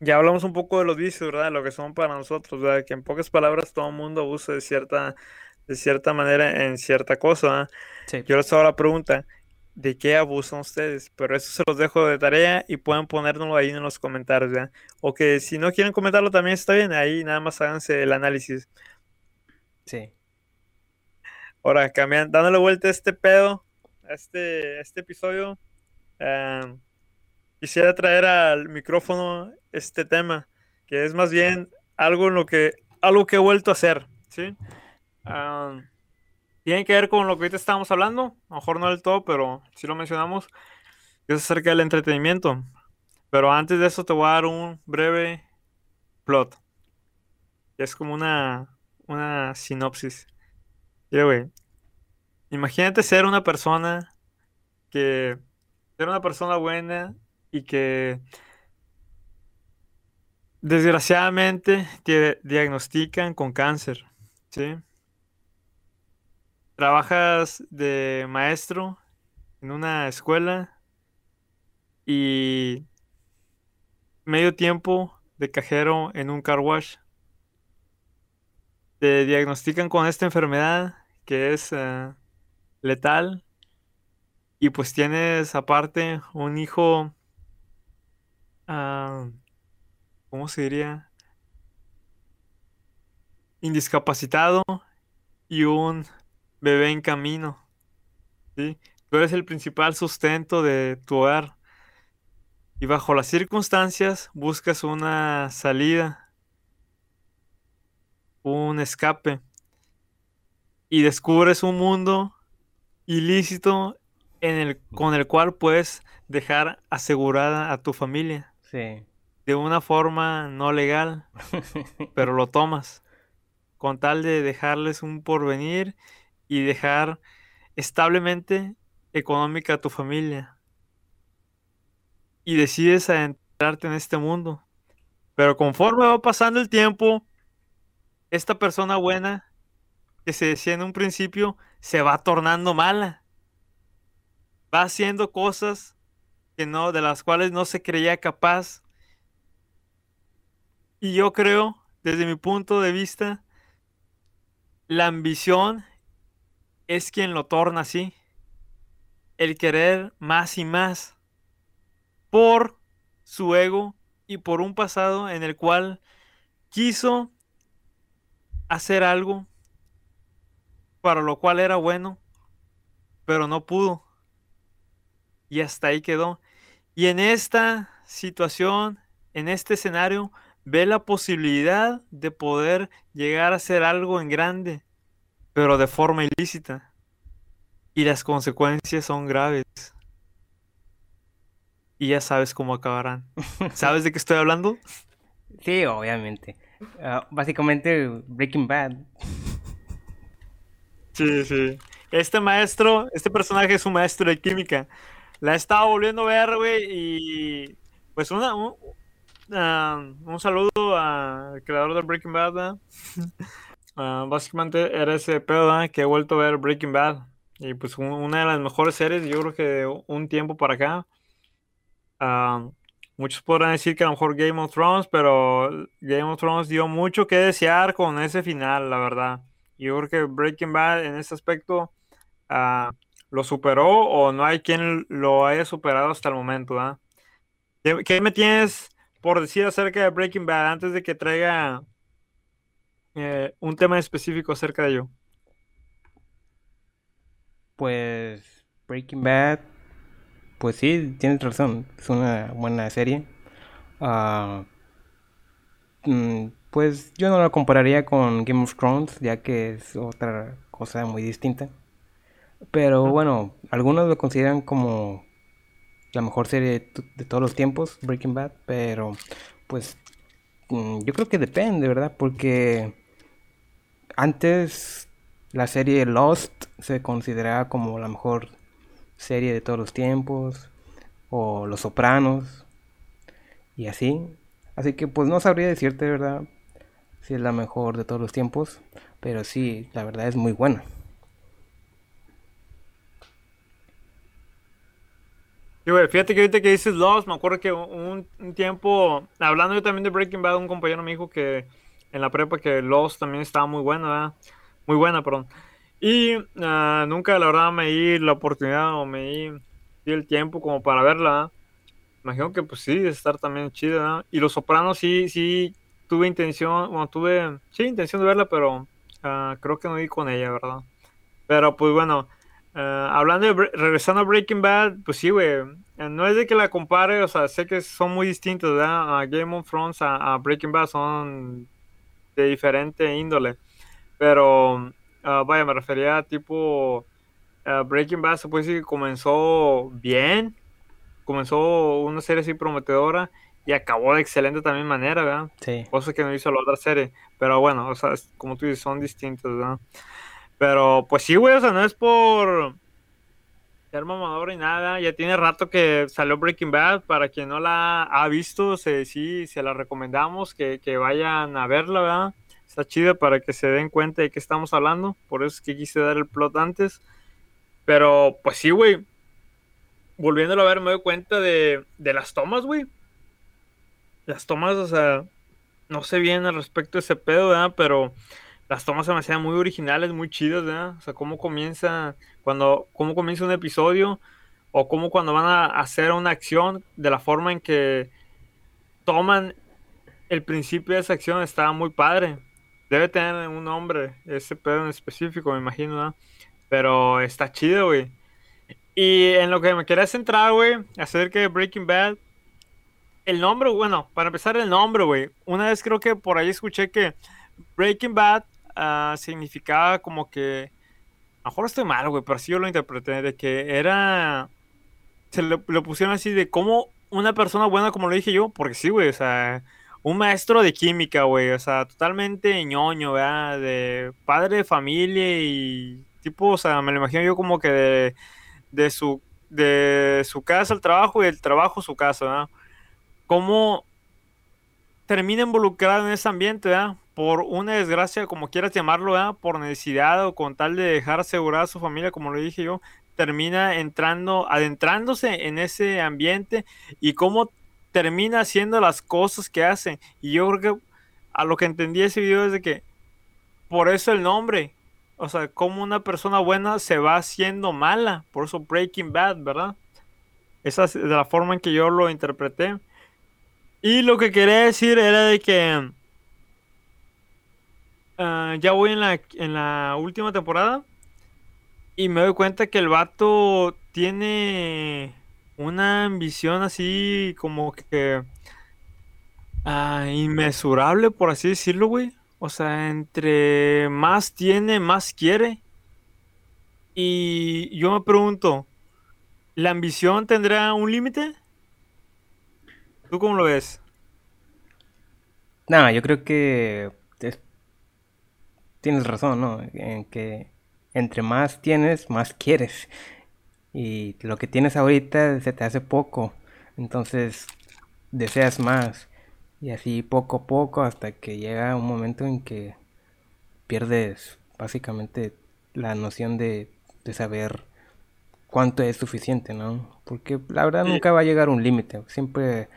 ya hablamos un poco de los vicios, ¿verdad? Lo que son para nosotros, ¿verdad? Que en pocas palabras todo el mundo abusa de cierta de cierta manera en cierta cosa. Yo les hago la pregunta, ¿de qué abusan ustedes? Pero eso se los dejo de tarea y pueden ponérnoslo ahí en los comentarios, ¿ya? O que si no quieren comentarlo también está bien, ahí nada más háganse el análisis. Sí. Ahora, cambiando, dándole vuelta a este pedo, a este, este episodio, em, quisiera traer al micrófono este tema, que es más bien algo en lo que, algo que he vuelto a hacer, ¿sí? Tiene que ver con lo que ahorita estábamos hablando, a lo mejor no del todo, pero sí lo mencionamos, es acerca del entretenimiento. Pero antes de eso te voy a dar un breve plot. Es como una, una sinopsis. Mira, güey. Imagínate ser una persona que... Ser una persona buena y que... Desgraciadamente te diagnostican con cáncer. ¿Sí? Trabajas de maestro en una escuela y medio tiempo de cajero en un car wash. Te diagnostican con esta enfermedad que es eh, letal y pues tienes aparte un hijo, uh, ¿cómo se diría? Indiscapacitado y un bebé en camino. ¿sí? Tú eres el principal sustento de tu hogar. Y bajo las circunstancias buscas una salida, un escape. Y descubres un mundo ilícito en el, con el cual puedes dejar asegurada a tu familia. Sí. De una forma no legal, pero lo tomas. Con tal de dejarles un porvenir y dejar establemente económica a tu familia. Y decides adentrarte en este mundo. Pero conforme va pasando el tiempo, esta persona buena que se decía en un principio se va tornando mala. Va haciendo cosas que no, de las cuales no se creía capaz. Y yo creo, desde mi punto de vista, la ambición es quien lo torna así. El querer más y más por su ego y por un pasado en el cual quiso hacer algo para lo cual era bueno, pero no pudo. Y hasta ahí quedó. Y en esta situación, en este escenario, ve la posibilidad de poder llegar a hacer algo en grande, pero de forma ilícita. Y las consecuencias son graves. Y ya sabes cómo acabarán. ¿Sabes de qué estoy hablando? Sí, obviamente. Ah, básicamente Breaking Bad. Sí, sí. Este maestro, este personaje es un maestro de química. La he estado volviendo a ver, güey, y pues una, un, um, saludo al creador de Breaking Bad, uh, básicamente era ese pedo que he vuelto a ver Breaking Bad. Y pues una de las mejores series, yo creo que de un tiempo para acá. Uh, muchos podrán decir que a lo mejor Game of Thrones, pero Game of Thrones dio mucho que desear con ese final, la verdad. Yo creo que Breaking Bad en ese aspecto uh, lo superó o no hay quien lo haya superado hasta el momento. ¿Qué, me tienes por decir acerca de Breaking Bad antes de que traiga eh, un tema específico acerca de ello? Pues Breaking Bad, pues sí, tienes razón, es una buena serie. Ah, mm, pues yo no la compararía con Game of Thrones, ya que es otra cosa muy distinta. Pero bueno, algunos lo consideran como la mejor serie de, todos los tiempos, Breaking Bad, pero pues yo creo que depende, ¿verdad? Porque antes la serie Lost se consideraba como la mejor serie de todos los tiempos, o Los Sopranos, y así. Así que pues no sabría decirte, ¿verdad? Si es la mejor de todos los tiempos, pero sí, la verdad es muy buena. Fíjate que ahorita que dices Lost, me acuerdo que un, tiempo, hablando yo también de Breaking Bad, un compañero me dijo que en la prepa que Lost también estaba muy buena, ¿verdad? Muy buena, perdón. Y ah, nunca, la verdad, me di la oportunidad o me di, el tiempo como para verla. Imagino que pues sí, estar también chida, ¿verdad? Y Los Sopranos sí, sí, tuve intención, bueno, tuve, sí, intención de verla, pero ah, creo que no di con ella, ¿verdad? Pero pues bueno, Ah, hablando de regresando a Breaking Bad, pues sí, güey. Eh, no es de que la compare, o sea, sé que son muy distintos, ¿verdad? A Game of Thrones, a, Breaking Bad son de diferente índole. Pero, ah, vaya, me refería a tipo. Breaking Bad se puede decir que comenzó bien. Comenzó una serie así prometedora y acabó de excelente también manera, ¿verdad? Sí. Cosa que no hizo la otra serie. Pero bueno, o sea, como tú dices, son distintos, ¿verdad? Pero pues sí, güey, o sea, no es por ser mamador y nada. Ya tiene rato que salió Breaking Bad. Para quien no la ha visto, se, sí, se la recomendamos que, vayan a verla, ¿verdad? Está chida para que se den cuenta de qué estamos hablando. Por eso es que quise dar el plot antes. Pero pues sí, güey. Volviéndolo a ver, me doy cuenta de, de las tomas, güey. Las tomas, o sea, no sé bien al respecto de ese pedo, ¿verdad? Pero las tomas se me hacían muy originales, muy chidas, ¿verdad? O sea, cómo comienza, cuando, cómo comienza un episodio, o cómo cuando van a hacer una acción, de la forma en que toman el principio de esa acción, está muy padre. Debe tener un nombre, ese pedo en específico, me imagino, ¿verdad? Pero está chido, güey. Y en lo que me quería centrar, güey, acerca de Breaking Bad, el nombre, bueno, para empezar el nombre, güey. Una vez creo que por ahí escuché que Breaking Bad Ah, significaba como que. A lo mejor estoy mal, güey, pero así yo lo interpreté. De que era. Se le, pusieron así de cómo una persona buena, como lo dije yo, porque sí, güey, o sea. Un maestro de química, güey, o sea, totalmente ñoño, ¿verdad? De padre de familia y tipo, o sea, me lo imagino yo como que de, de su de su casa al trabajo y del trabajo a su casa, ¿verdad? ¿Cómo termina involucrado en ese ambiente, ¿verdad? por una desgracia, como quieras llamarlo, por necesidad o con tal de dejar asegurada a su familia, como lo dije yo, termina entrando, adentrándose en ese ambiente y cómo termina haciendo las cosas que hace. Y yo creo que a lo que entendí ese video es de que por eso el nombre, o sea, como una persona buena se va haciendo mala, por eso Breaking Bad, ¿verdad? Esa es la forma en que yo lo interpreté. Y lo que quería decir era de que Ah, ya voy en la, en la última temporada y me doy cuenta que el vato tiene una ambición así como que uh, inmesurable, por así decirlo, güey. O sea, entre más tiene, más quiere. Y yo me pregunto, ¿la ambición tendrá un límite? ¿Tú cómo lo ves? No, yo creo que tienes razón, ¿no? En que entre más tienes, más quieres. Y lo que tienes ahorita se te hace poco. Entonces deseas más. Y así poco a poco hasta que llega un momento en que pierdes básicamente la noción de, de saber cuánto es suficiente, ¿no? Porque la verdad nunca va a llegar un límite. Siempre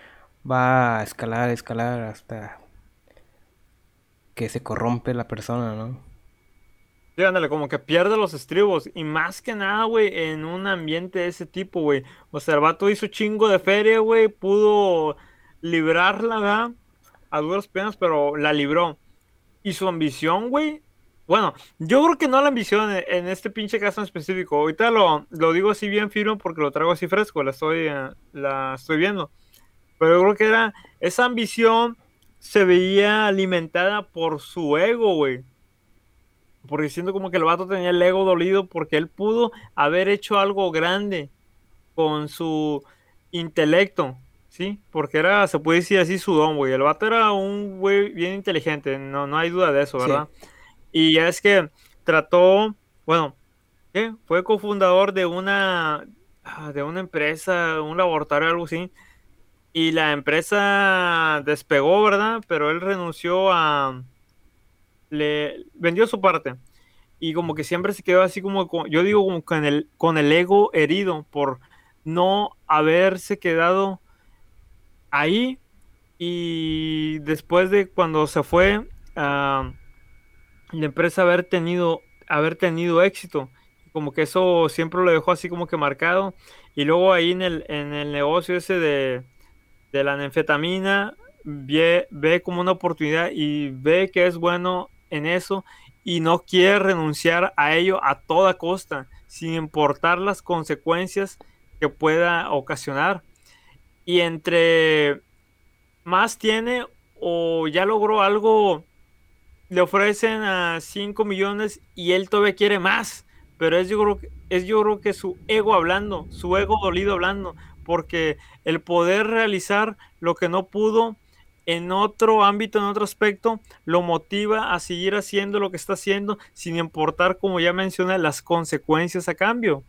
va a escalar, escalar hasta que se corrompe la persona, ¿no? Sí, ándale, como que pierde los estribos. Y más que nada, güey, en un ambiente de ese tipo, güey. O sea, el vato hizo chingo de feria, güey. Pudo librarla, ¿verdad? A duras penas, pero la libró. Y su ambición, güey. Bueno, yo creo que no la ambición en, este pinche caso en específico. Ahorita lo, lo, digo así bien firme porque lo traigo así fresco. La estoy, eh, la estoy viendo. Pero yo creo que era esa ambición se veía alimentada por su ego, güey. Porque siento como que el vato tenía el ego dolido porque él pudo haber hecho algo grande con su intelecto, ¿sí? Porque era, se puede decir así, su don, güey. El vato era un güey bien inteligente, no, no hay duda de eso, ¿verdad? Y ya es que trató, bueno, ¿qué? Fue cofundador de una, ah, de una empresa, un laboratorio, algo así y la empresa despegó, ¿verdad? Pero él renunció a... Le vendió su parte. Y como que siempre se quedó así como, yo digo, como con el, con el ego herido por no haberse quedado ahí. Y después de cuando se fue, la empresa haber tenido, haber tenido éxito. Como que eso siempre lo dejó así como que marcado. Y luego ahí en el, en el negocio ese de, de la anfetamina, ve, ve como una oportunidad y ve que es bueno en eso y no quiere renunciar a ello a toda costa, sin importar las consecuencias que pueda ocasionar. Y entre más tiene o ya logró algo, le ofrecen a 5 millones y él todavía quiere más. Pero es yo, creo, es yo creo que su ego hablando, su ego dolido hablando, porque el poder realizar lo que no pudo en otro ámbito, en otro aspecto, lo motiva a seguir haciendo lo que está haciendo sin importar, como ya mencioné, las consecuencias a cambio.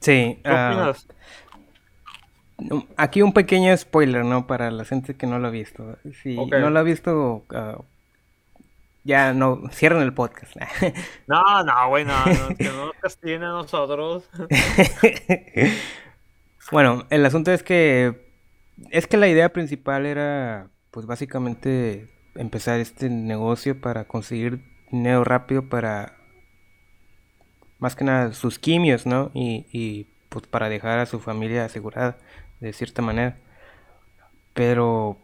Sí. ¿Qué ah, aquí un pequeño spoiler, ¿no? Para la gente que no lo ha visto. Si no lo ha visto, uh, ya no, cierran el podcast. no, no, güey, no, que no castiguen a nosotros. bueno, el asunto es que es que la idea principal era, pues básicamente empezar este negocio para conseguir dinero rápido para, más que nada, sus quimios, ¿no? Y, y pues para dejar a su familia asegurada, de cierta manera. Pero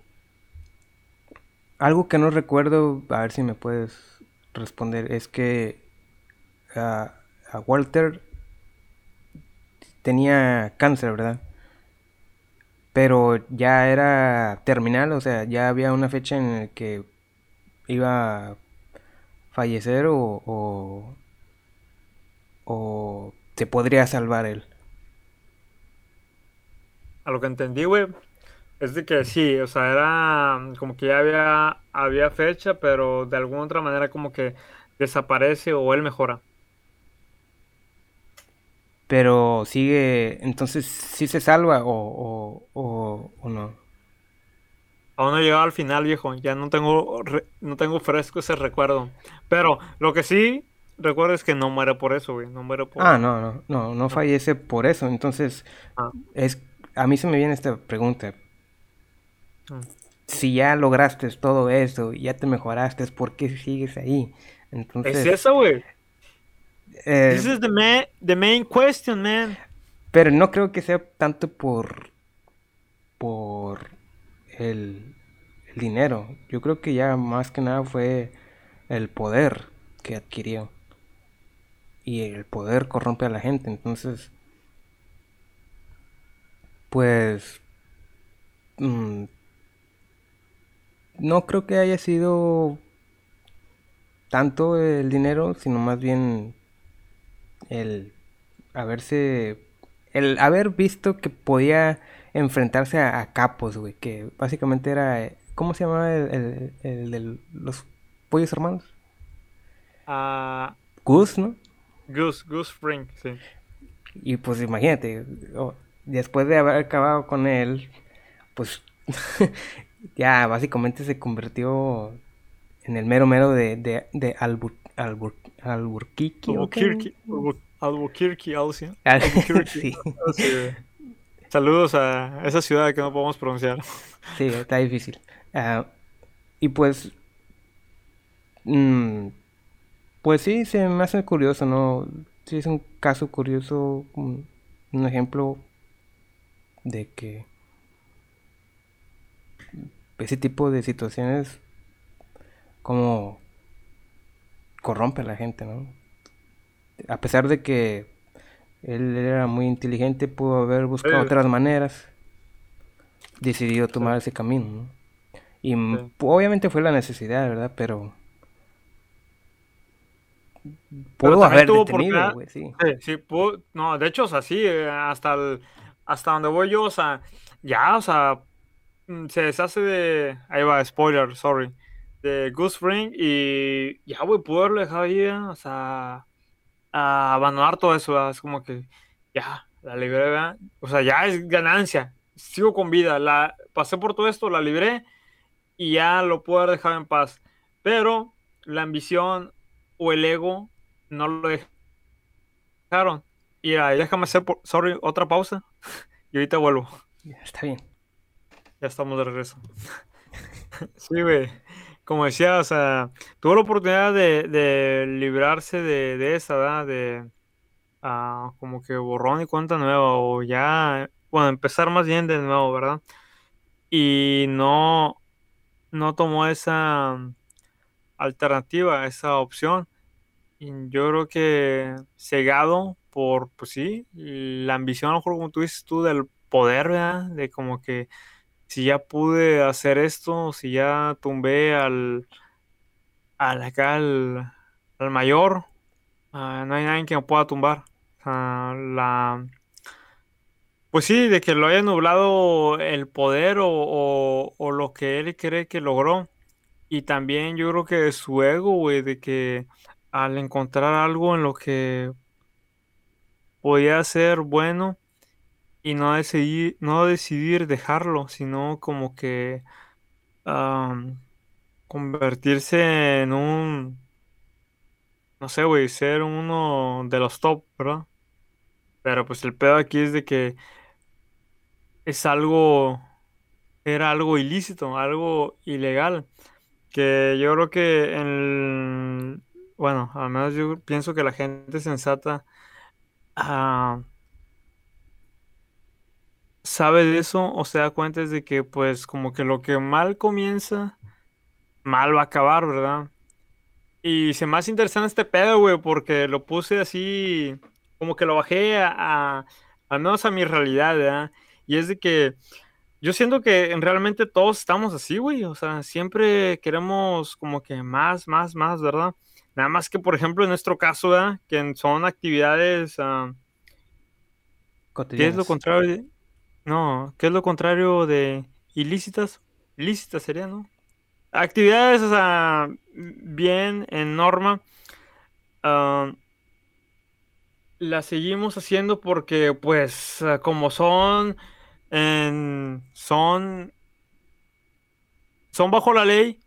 algo que no recuerdo, a ver si me puedes responder, es que a Walter tenía cáncer, ¿verdad? Pero ya era terminal, o sea, ya había una fecha en la que iba a fallecer o, o, o se podría salvar él. A lo que entendí, güey, es de que sí, o sea, era mm, como que ya había, había fecha, pero de alguna otra manera como que desaparece o él mejora. Pero sigue, entonces sí se salva o, o, o, no. Aún no he llegado al final, viejo. Ya no tengo, no tengo fresco ese recuerdo. Pero lo que sí recuerdo es que no muere por eso, güey. No muere por Ah, no, no, no, no fallece por eso. Entonces, ah. es, a mí se me viene esta pregunta. Si ya lograste todo eso, ya te mejoraste, ¿por qué sigues ahí? Entonces, es eso, güey. Eh, This is the main, the main question, man. Pero no creo que sea tanto por por el, el dinero. Yo creo que ya más que nada fue el poder que adquirió. Y el poder corrompe a la gente. Entonces, pues mm, no creo que haya sido tanto el dinero, sino más bien el haberse, el haber visto que podía enfrentarse a, capos, güey, que básicamente era, ¿cómo se llamaba el, el, de los pollos hermanos? a Gus, ¿no? Gus, Gus Fring, sí. Y pues imagínate, oh, después de haber acabado con él, pues ya básicamente se convirtió en el mero mero de, de, de Albur, Albur, Alburquerque. Albuquerque, Albu- Albuquerque, algo así. Al- Albuquerque. sí, Sí. Saludos a esa ciudad que no podemos pronunciar. sí, está difícil. Ah, y pues, mm, pues sí, se me hace curioso, ¿no? Sí, es un caso curioso, un, un ejemplo de que ese tipo de situaciones como corrompe a la gente, ¿no? A pesar de que él era muy inteligente, pudo haber buscado Sí. otras maneras, decidió tomar ese camino, ¿no? Y Sí. obviamente fue la necesidad, ¿verdad? Pero Pero pudo también haber detenido, güey, sí. Sí, pudo- no, de hecho, o sea, sí, eh, hasta el- hasta donde voy yo, o sea, ya, o sea, se deshace de, ahí va, spoiler, sorry, de Goose Fring y ya, güey, pudo haberlo dejado ahí, o sea, a abandonar todo eso, es como que, ya, la libré, o sea, ya es ganancia, sigo con vida, la, pasé por todo esto, la libré y ya lo puedo haber dejado en paz, pero la ambición o el ego no lo dejaron. Y ahí déjame hacer, por- sorry, otra pausa. Y ahorita vuelvo. Está bien. Ya estamos de regreso. Sí, güey. Como decía, o sea, tuvo la oportunidad de, de librarse de, de esa, ¿verdad? De ah, como que borrón y cuenta nueva, o ya, bueno, empezar más bien de nuevo, ¿verdad? Y no, no tomó esa alternativa, esa opción. Yo creo que cegado por, pues sí, la ambición, a lo mejor como tú dices tú, del poder, ¿verdad? De como que si ya pude hacer esto, si ya tumbé al, al acá, al, al mayor, ah, no hay nadie que me pueda tumbar. La, pues sí, de que lo haya nublado el poder o, o- o lo que él cree que logró. Y también yo creo que su ego, güey, de que al encontrar algo en lo que podía ser bueno y no decidir, no decidir dejarlo, sino como que convertirse en un, no sé, güey, ser uno de los top, ¿verdad? Pero pues el pedo aquí es de que es algo, era algo ilícito, algo ilegal, que yo creo que en, bueno, al menos yo pienso que la gente sensata ah, sabe de eso o se da cuenta es de que pues como que lo que mal comienza, mal va a acabar, ¿verdad? Y se me hace interesante este pedo, güey, porque lo puse así, como que lo bajé a, a- menos a mi realidad, ¿verdad? Y es de que yo siento que en- realmente todos estamos así, güey, o sea, siempre queremos como que más, más, más, ¿verdad? Nada más que, por ejemplo, en nuestro caso, ¿verdad? Que son actividades, ah, ¿qué es lo contrario? No, ¿qué es lo contrario de ilícitas? Ilícitas sería, ¿no? Actividades, o sea, bien en norma, ah, las seguimos haciendo porque, pues, ah, como son, en- son, son bajo la ley,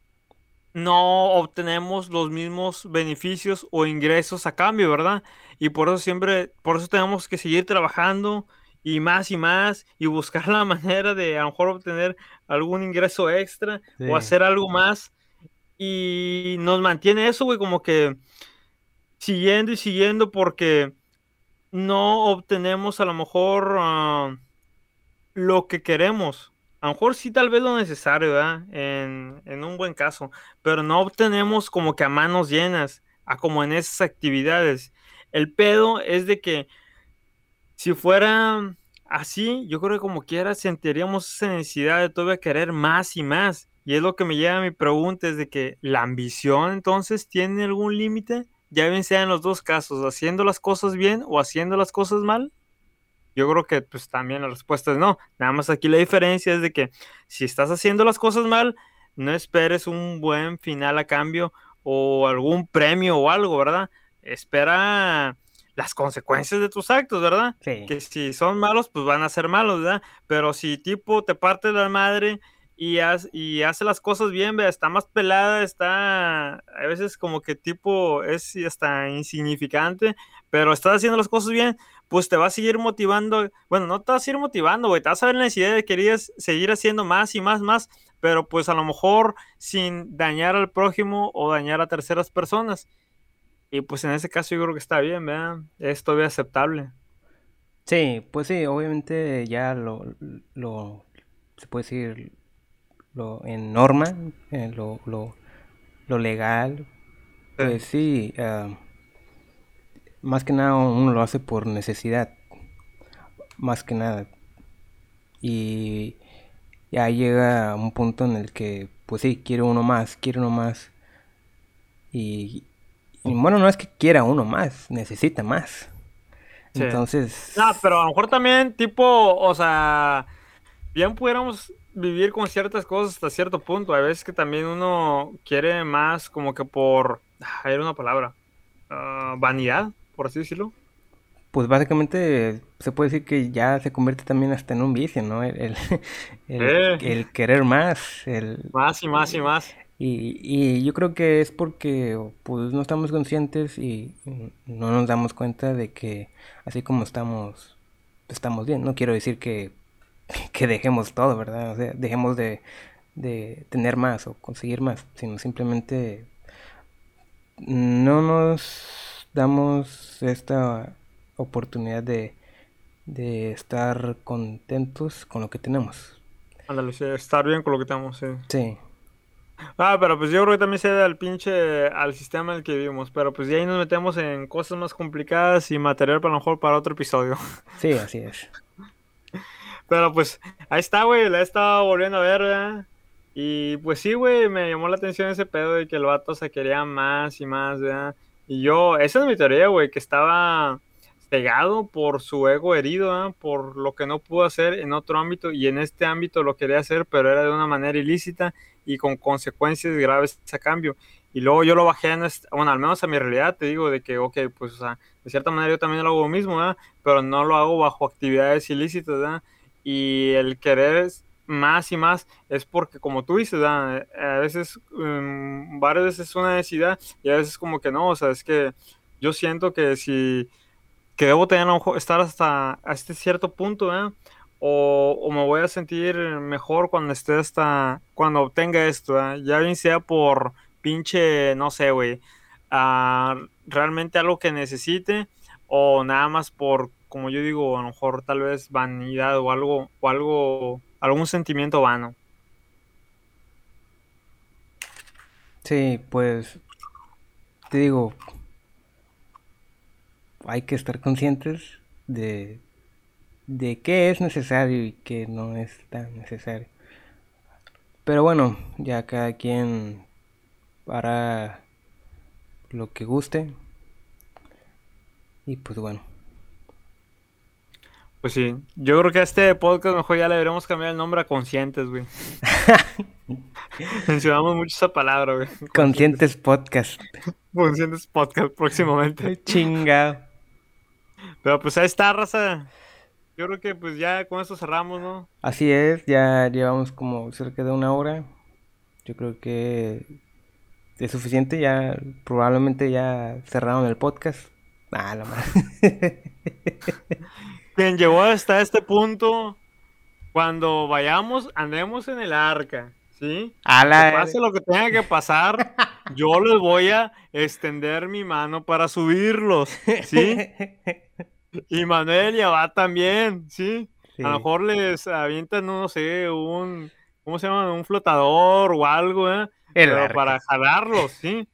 no obtenemos los mismos beneficios o ingresos a cambio, ¿verdad? Y por eso siempre, por eso tenemos que seguir trabajando y más y más y buscar la manera de a lo mejor obtener algún ingreso extra Sí. o hacer algo más. Y nos mantiene eso, güey, como que siguiendo y siguiendo porque no obtenemos a lo mejor ah, lo que queremos. A lo mejor sí, tal vez lo necesario, ¿verdad? En, en un buen caso, pero no obtenemos como que a manos llenas, a como en esas actividades. El pedo es de que si fuera así, yo creo que como quiera sentiríamos esa necesidad de todavía querer más y más. Y es lo que me lleva a mi pregunta, es de que la ambición entonces tiene algún límite, ya bien sea en los dos casos, haciendo las cosas bien o haciendo las cosas mal. Yo creo que pues también la respuesta es no. Nada más aquí la diferencia es de que si estás haciendo las cosas mal, no esperes un buen final a cambio o algún premio o algo, ¿verdad? Espera las consecuencias de tus actos, ¿verdad? Sí. Que si son malos, pues van a ser malos, ¿verdad? Pero si tipo te parte la madre y, y hace las cosas bien, ¿verdad? está más pelada, está a veces como que tipo es hasta insignificante, pero estás haciendo las cosas bien, pues te va a seguir motivando. Bueno, no te va a seguir motivando, güey, te vas a ver la necesidad de querer seguir haciendo más y más, más, pero pues a lo mejor sin dañar al prójimo o dañar a terceras personas. Y pues en ese caso yo creo que está bien, ¿verdad? Es todavía aceptable. Sí, pues sí, obviamente ya lo, lo se puede decir, lo en norma, lo, lo, lo, legal, pues sí, uh, más que nada uno lo hace por necesidad, más que nada. Y ya llega un punto en el que, pues sí, quiere uno más, quiere uno más. Y, bueno, no es que quiera uno más, necesita más. Entonces. No, pero a lo mejor también, tipo, o sea, bien pudiéramos vivir con ciertas cosas hasta cierto punto. Hay veces que también uno quiere más, como que por. Hay una palabra. Ah, vanidad, por así decirlo. Pues básicamente se puede decir que ya se convierte también hasta en un vicio, ¿no? El, el, el eh. querer más. El, más y más y más. Y, y, yo creo que es porque pues no estamos conscientes y no nos damos cuenta de que así como estamos, estamos bien. No quiero decir que, que dejemos todo, ¿verdad? O sea, dejemos de, de tener más o conseguir más, sino simplemente no nos damos esta oportunidad de, de estar contentos con lo que tenemos. Ándale, estar bien con lo que tenemos, sí. Sí. Ah, pero pues yo creo que también se da al pinche al sistema en el que vivimos. Pero pues ya ahí nos metemos en cosas más complicadas y material para lo mejor para otro episodio. Sí, así es. Pero pues ahí está, güey, la he estado volviendo a ver, ¿verdad? Y pues sí, güey, me llamó la atención ese pedo de que el vato se quería más y más, ¿verdad? Y yo, esa es mi teoría, güey, que estaba cegado por su ego herido, por lo que no pudo hacer en otro ámbito y en este ámbito lo quería hacer, pero era de una manera ilícita y con consecuencias graves a cambio. Y luego yo lo bajé, en bueno, al menos a mi realidad, te digo, de que, ok, pues, o sea, de cierta manera yo también lo hago mismo, pero no lo hago bajo actividades ilícitas, ¿verdad? Y el querer más y más es porque, como tú dices, a veces, um, varias veces es una necesidad y a veces como que no, o sea, es que yo siento que si que debo tener estar hasta este cierto punto, ¿eh? O, me voy a sentir mejor cuando esté hasta, cuando obtenga esto, ya bien sea por pinche, no sé, güey, ah, realmente algo que necesite o nada más por, como yo digo, a lo mejor tal vez vanidad o algo, o algo, algún sentimiento vano. Sí, pues, te digo, hay que estar conscientes de, de qué es necesario y qué no es tan necesario. Pero bueno, ya cada quien hará lo que guste. Y pues bueno. Pues sí, yo creo que a este podcast mejor ya le deberíamos cambiar el nombre a Conscientes, güey. Mencionamos mucho esa palabra, güey. Conscientes Podcast. Conscientes Podcast próximamente. Chinga. Pero pues ahí está, raza. Yo creo que pues ya con esto cerramos, ¿no? Así es, ya llevamos como cerca de una hora. Yo creo que es suficiente, ya probablemente ya cerraron el podcast. Ah, la madre. Quien llegó hasta este punto, cuando vayamos, andemos en el arca, ¿sí? A la... Que pase lo que tenga que pasar, yo les voy a extender mi mano para subirlos, ¿sí? Y Manuel ya va también, ¿sí? A lo mejor les avientan, no sé, un, ¿cómo se llama? Un flotador o algo, ¿eh? Pero para jalarlos, ¿sí?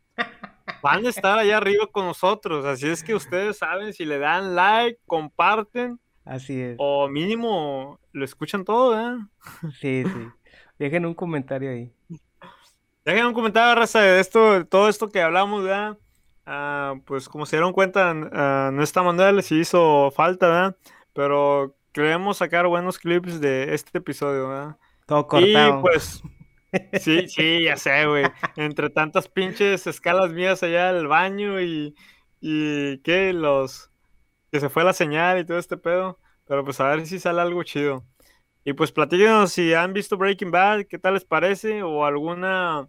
Van a estar allá arriba con nosotros, así es que ustedes saben si le dan like, comparten. Así es. O mínimo lo escuchan todo, ¿eh? Sí, sí. Dejen un comentario ahí. Dejen un comentario, raza, de esto, de todo esto que hablamos, ¿verdad? Ah, pues como se dieron cuenta, uh, no está Manuel, sí hizo falta, ¿verdad? Pero queremos sacar buenos clips de este episodio, ¿verdad? Todo cortado. Y pues, Sí, sí, ya sé, güey. Entre tantas pinches escalas mías allá al baño y, y que los que se fue la señal y todo este pedo. Pero pues a ver si sale algo chido. Y pues platíquenos si han visto Breaking Bad, qué tal les parece, o alguna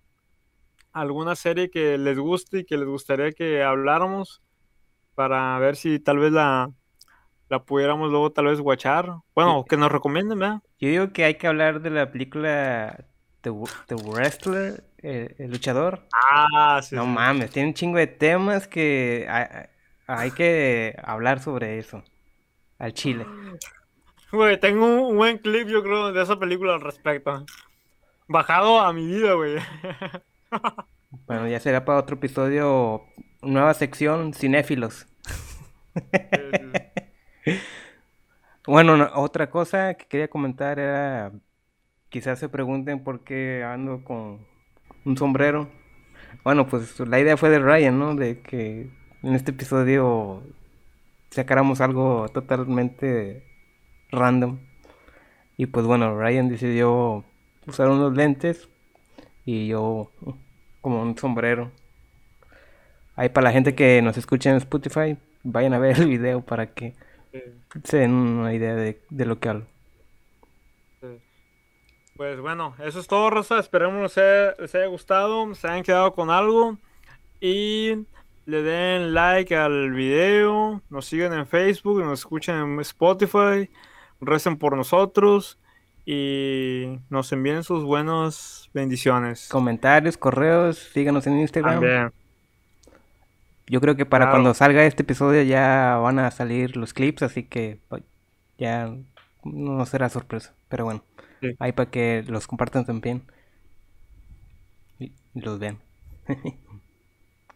alguna serie que les guste y que les gustaría que habláramos para ver si tal vez la, la pudiéramos luego tal vez watchar. Bueno, que nos recomienden, ¿verdad? Yo digo que hay que hablar de la película The, The Wrestler, el, el luchador. Ah, sí. No sí. mames, tiene un chingo de temas que hay, hay que hablar sobre eso. Al chile. Güey, tengo un buen clip, yo creo, de esa película al respecto. Bajado a mi vida, güey. Bueno, ya será para otro episodio, nueva sección, cinéfilos. Bueno, no, otra cosa que quería comentar era, quizás se pregunten por qué ando con un sombrero. Bueno, pues la idea fue de Ryan, ¿no? De que en este episodio sacáramos algo totalmente random. Y pues bueno, Ryan decidió usar unos lentes y yo como un sombrero. Ahí para la gente que nos escucha en Spotify, vayan a ver el video para que se den una idea de, de lo que hablo. Pues bueno, eso es todo, Rosa. Esperemos les haya, les haya gustado, se hayan quedado con algo. Y le den like al video, nos siguen en Facebook, nos escuchen en Spotify, recen por nosotros y nos envíen sus buenas bendiciones. Comentarios, correos, síganos en Instagram. También. Yo creo que para Claro. cuando salga este episodio ya van a salir los clips, así que pues, ya no será sorpresa. Pero bueno, Sí. ahí para que los compartan también y y los vean.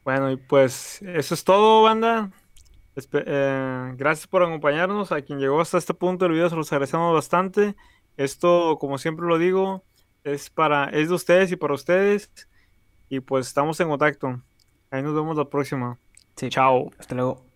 Bueno, y pues eso es todo, banda. Espe- eh, gracias por acompañarnos. A quien llegó hasta este punto del video se los agradecemos bastante. Esto, como siempre lo digo, es para, es de ustedes y para ustedes. Y pues estamos en contacto. Ahí nos vemos la próxima. Sí, Chao. hasta luego.